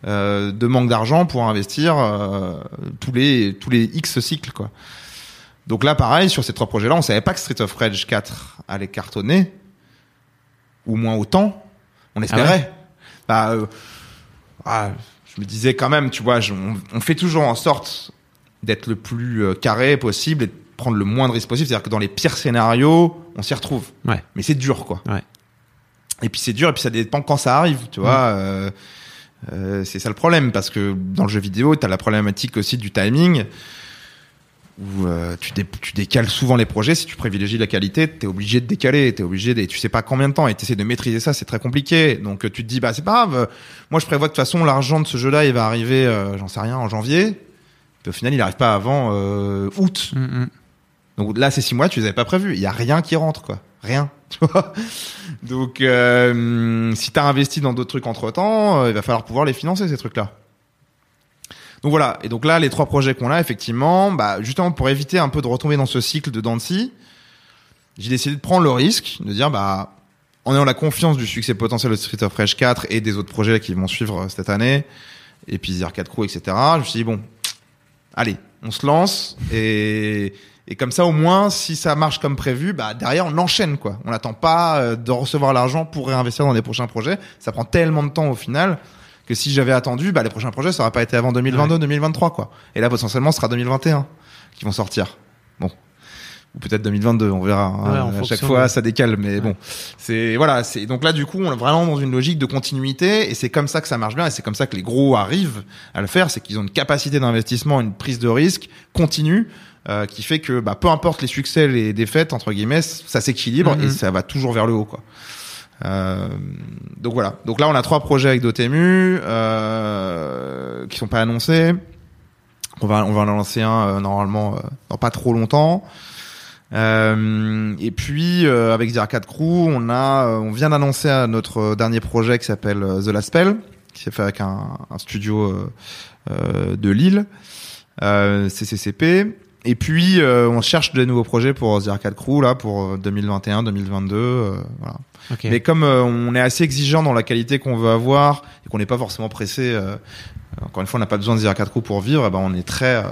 euh, de manque d'argent pour investir euh, tous les tous les X cycles, quoi. Donc là, pareil, sur ces trois projets-là, on savait pas que Street of Rage 4 allait cartonner, ou moins autant. On espérait. bah, euh, ah, je me disais quand même, tu vois, je- on, on fait toujours en sorte d'être le plus euh, carré possible et de prendre le moins de risques possible. C'est-à-dire que dans les pires scénarios, on s'y retrouve.
Ouais.
Mais c'est dur, quoi.
Ouais.
Et puis c'est dur, et puis ça dépend quand ça arrive, tu vois. euh, euh, c'est ça le problème, parce que dans le jeu vidéo, tu as la problématique aussi du timing. Où euh, tu, dé- tu décales souvent les projets. Si tu privilégies la qualité, t'es obligé de décaler, t'es obligé de, tu sais pas combien de temps et t'essaies de maîtriser ça, c'est très compliqué. Donc euh, tu te dis bah c'est pas grave. euh, Moi je prévois que de toute façon l'argent de ce jeu-là il va arriver, euh, j'en sais rien, en janvier. Puis au final il arrive pas avant euh, août.
Mm, mm.
Donc là c'est six mois, tu les avais pas prévus. Il y a rien qui rentre quoi, rien. Tu vois? Donc euh, si t'as investi dans d'autres trucs entre temps, il va falloir pouvoir les financer ces trucs-là. Donc voilà, et donc là, les trois projets qu'on a, effectivement, bah, justement pour éviter un peu de retomber dans ce cycle de Dancy, j'ai décidé de prendre le risque de dire, bah, en ayant la confiance du succès potentiel de Street of Rage 4 et des autres projets qui vont suivre euh, cette année, et puis The Arcade Crew, etc., je me suis dit, bon, allez, on se lance, et, et comme ça, au moins, si ça marche comme prévu, bah, derrière, on enchaîne, quoi. On n'attend pas euh, de recevoir l'argent pour réinvestir dans des prochains projets. Ça prend tellement de temps au final que si j'avais attendu, bah, les prochains projets, ça aurait pas été avant 2022, 2023, quoi. Et là, potentiellement, ce sera 2021 qui vont sortir. Bon. Ou peut-être 2022, on verra. hein.
Ouais,
à chaque fois,
de-
ça décale, mais bon. C'est, voilà, c'est, donc là, du coup, on est vraiment dans une logique de continuité, et c'est comme ça que ça marche bien, et c'est comme ça que les gros arrivent à le faire, c'est qu'ils ont une capacité d'investissement, une prise de risque continue, euh, qui fait que, bah, peu importe les succès, les défaites, entre guillemets, ça s'équilibre, et ça va toujours vers le haut, quoi. Euh, donc voilà. Donc là, on a trois projets avec Dotemu euh, qui sont pas annoncés. On va on va en lancer un euh, normalement euh, dans pas trop longtemps. Et puis avec The Arcade Crew, on a on vient d'annoncer notre dernier projet qui s'appelle The Last Spell, qui s'est fait avec un, un studio de Lille, CCCP. Et puis euh, on cherche de nouveaux projets pour The Arcade Crew là pour 2021, 2022. euh, voilà.
Ok.
Mais comme euh, on est assez exigeant dans la qualité qu'on veut avoir et qu'on n'est pas forcément pressé, euh, encore une fois, on n'a pas besoin de dire 4 coups pour vivre, eh ben on est très euh,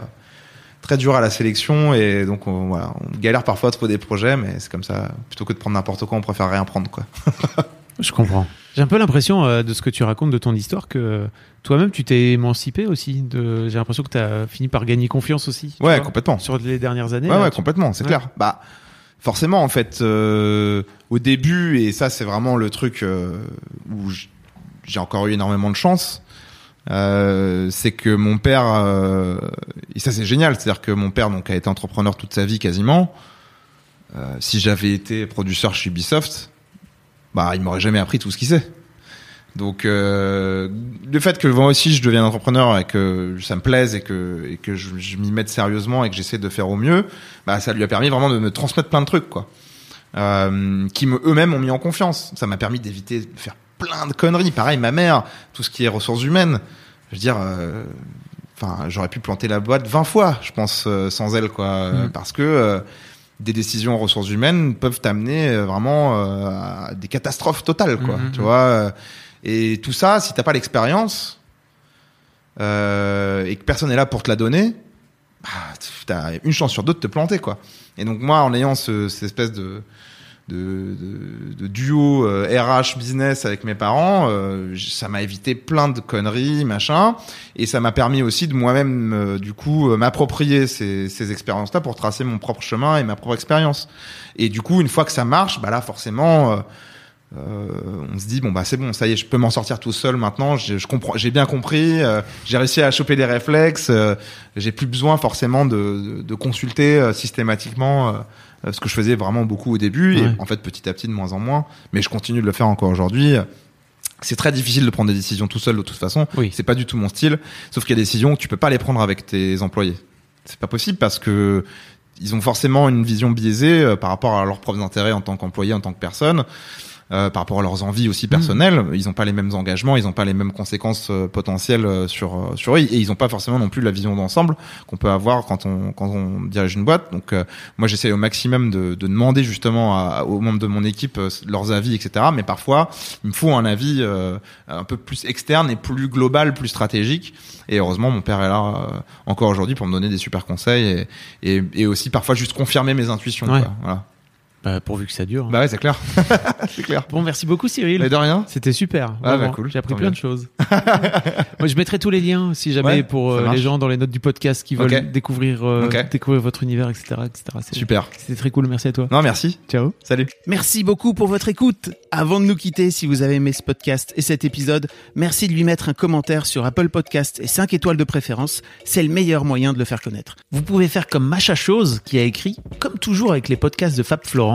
très dur à la sélection et donc on, voilà, on galère parfois à trouver des projets, mais c'est comme ça. Plutôt que de prendre n'importe quoi, on préfère rien prendre quoi.
Je comprends. J'ai un peu l'impression euh, de ce que tu racontes de ton histoire que toi-même tu t'es émancipé aussi. De... J'ai l'impression que tu as fini par gagner confiance aussi.
Ouais,
vois,
complètement.
Sur les dernières années.
Ouais,
là,
ouais,
tu-
complètement, c'est
Ouais.
clair. Bah, forcément, en fait, euh, au début, et ça, c'est vraiment le truc euh, où j'ai encore eu énormément de chance. euh, c'est que mon père, euh, et ça c'est génial, c'est-à-dire que mon père donc a été entrepreneur toute sa vie quasiment. Euh, si j'avais été producteur chez Ubisoft, bah il m'aurait jamais appris tout ce qu'il sait. Donc euh, le fait que moi aussi je devienne entrepreneur et que ça me plaise et que et que je, je m'y mette sérieusement et que j'essaie de faire au mieux, bah ça lui a permis vraiment de me transmettre plein de trucs quoi, euh, qui me eux-mêmes ont mis en confiance. Ça m'a permis d'éviter de faire plein de conneries. Pareil ma mère, tout ce qui est ressources humaines, je veux dire. euh, Enfin, j'aurais pu planter la boîte 20 fois, je pense, sans elle, quoi,
Mm.
parce que des décisions en ressources humaines peuvent t'amener euh, vraiment euh, à des catastrophes totales, quoi.
Mhm.
Tu vois. euh, Et tout ça, si t'as pas l'expérience euh, et que personne est là pour te la donner, bah, t'as une chance sur deux de te planter, quoi. Et donc moi, en ayant ce, cette espèce de de, de, duo euh, RH business avec mes parents, euh, ça m'a évité plein de conneries, machin, et ça m'a permis aussi de moi-même, euh, du coup, euh, m'approprier ces, ces expériences-là pour tracer mon propre chemin et ma propre expérience. Et du coup, une fois que ça marche, bah là, forcément, euh, euh, on se dit bon bah c'est bon, ça y est, je peux m'en sortir tout seul maintenant. Je, je comprends, j'ai bien compris, euh, j'ai réussi à choper des réflexes. euh, j'ai plus besoin forcément de, de, de consulter euh, systématiquement. euh, ce que je faisais vraiment beaucoup au début et en fait petit à petit de moins en moins mais je continue de le faire encore aujourd'hui c'est très difficile de prendre des décisions tout seul de toute façon
Oui.
c'est pas du tout mon style sauf qu'il y a des décisions où tu peux pas les prendre avec tes employés c'est pas possible parce que ils ont forcément une vision biaisée euh, par rapport à leurs propres intérêts en tant qu'employés en tant que personne euh, par rapport à leurs envies aussi personnelles. Ils ont pas les mêmes engagements ils ont pas les mêmes conséquences euh, potentielles euh, sur euh, sur eux. Et ils ont pas forcément non plus la vision d'ensemble qu'on peut avoir quand on quand on dirige une boîte. Donc euh, moi j'essaie au maximum de, de demander justement à- aux membres de mon équipe euh, leurs avis etc mais parfois il me faut un avis euh, un peu plus externe et plus global plus stratégique. Et heureusement mon père est là euh, encore aujourd'hui pour me donner des super conseils et, et, et aussi parfois juste confirmer mes intuitions
Ouais.
quoi. voilà
Bah, pourvu que ça dure. hein.
Bah ouais, c'est clair. c'est clair.
Bon, merci beaucoup Cyril.
Mais de rien.
C'était super.
Ah, bah, cool.
J'ai appris plein de choses. Moi, je mettrai tous les liens si jamais
Ouais,
pour euh, les gens dans les notes du podcast qui veulent découvrir, euh, découvrir votre univers, etc., etc.
Super.
C'était très cool. Merci à toi.
Non, merci.
Ciao.
Salut.
Merci beaucoup pour votre écoute. Avant de nous quitter, si vous avez aimé ce podcast et cet épisode, merci de lui mettre un commentaire sur Apple Podcast et 5 étoiles de préférence. C'est le meilleur moyen de le faire connaître. Vous pouvez faire comme Macha Chose qui a écrit Comme toujours avec les podcasts de Fab Florent,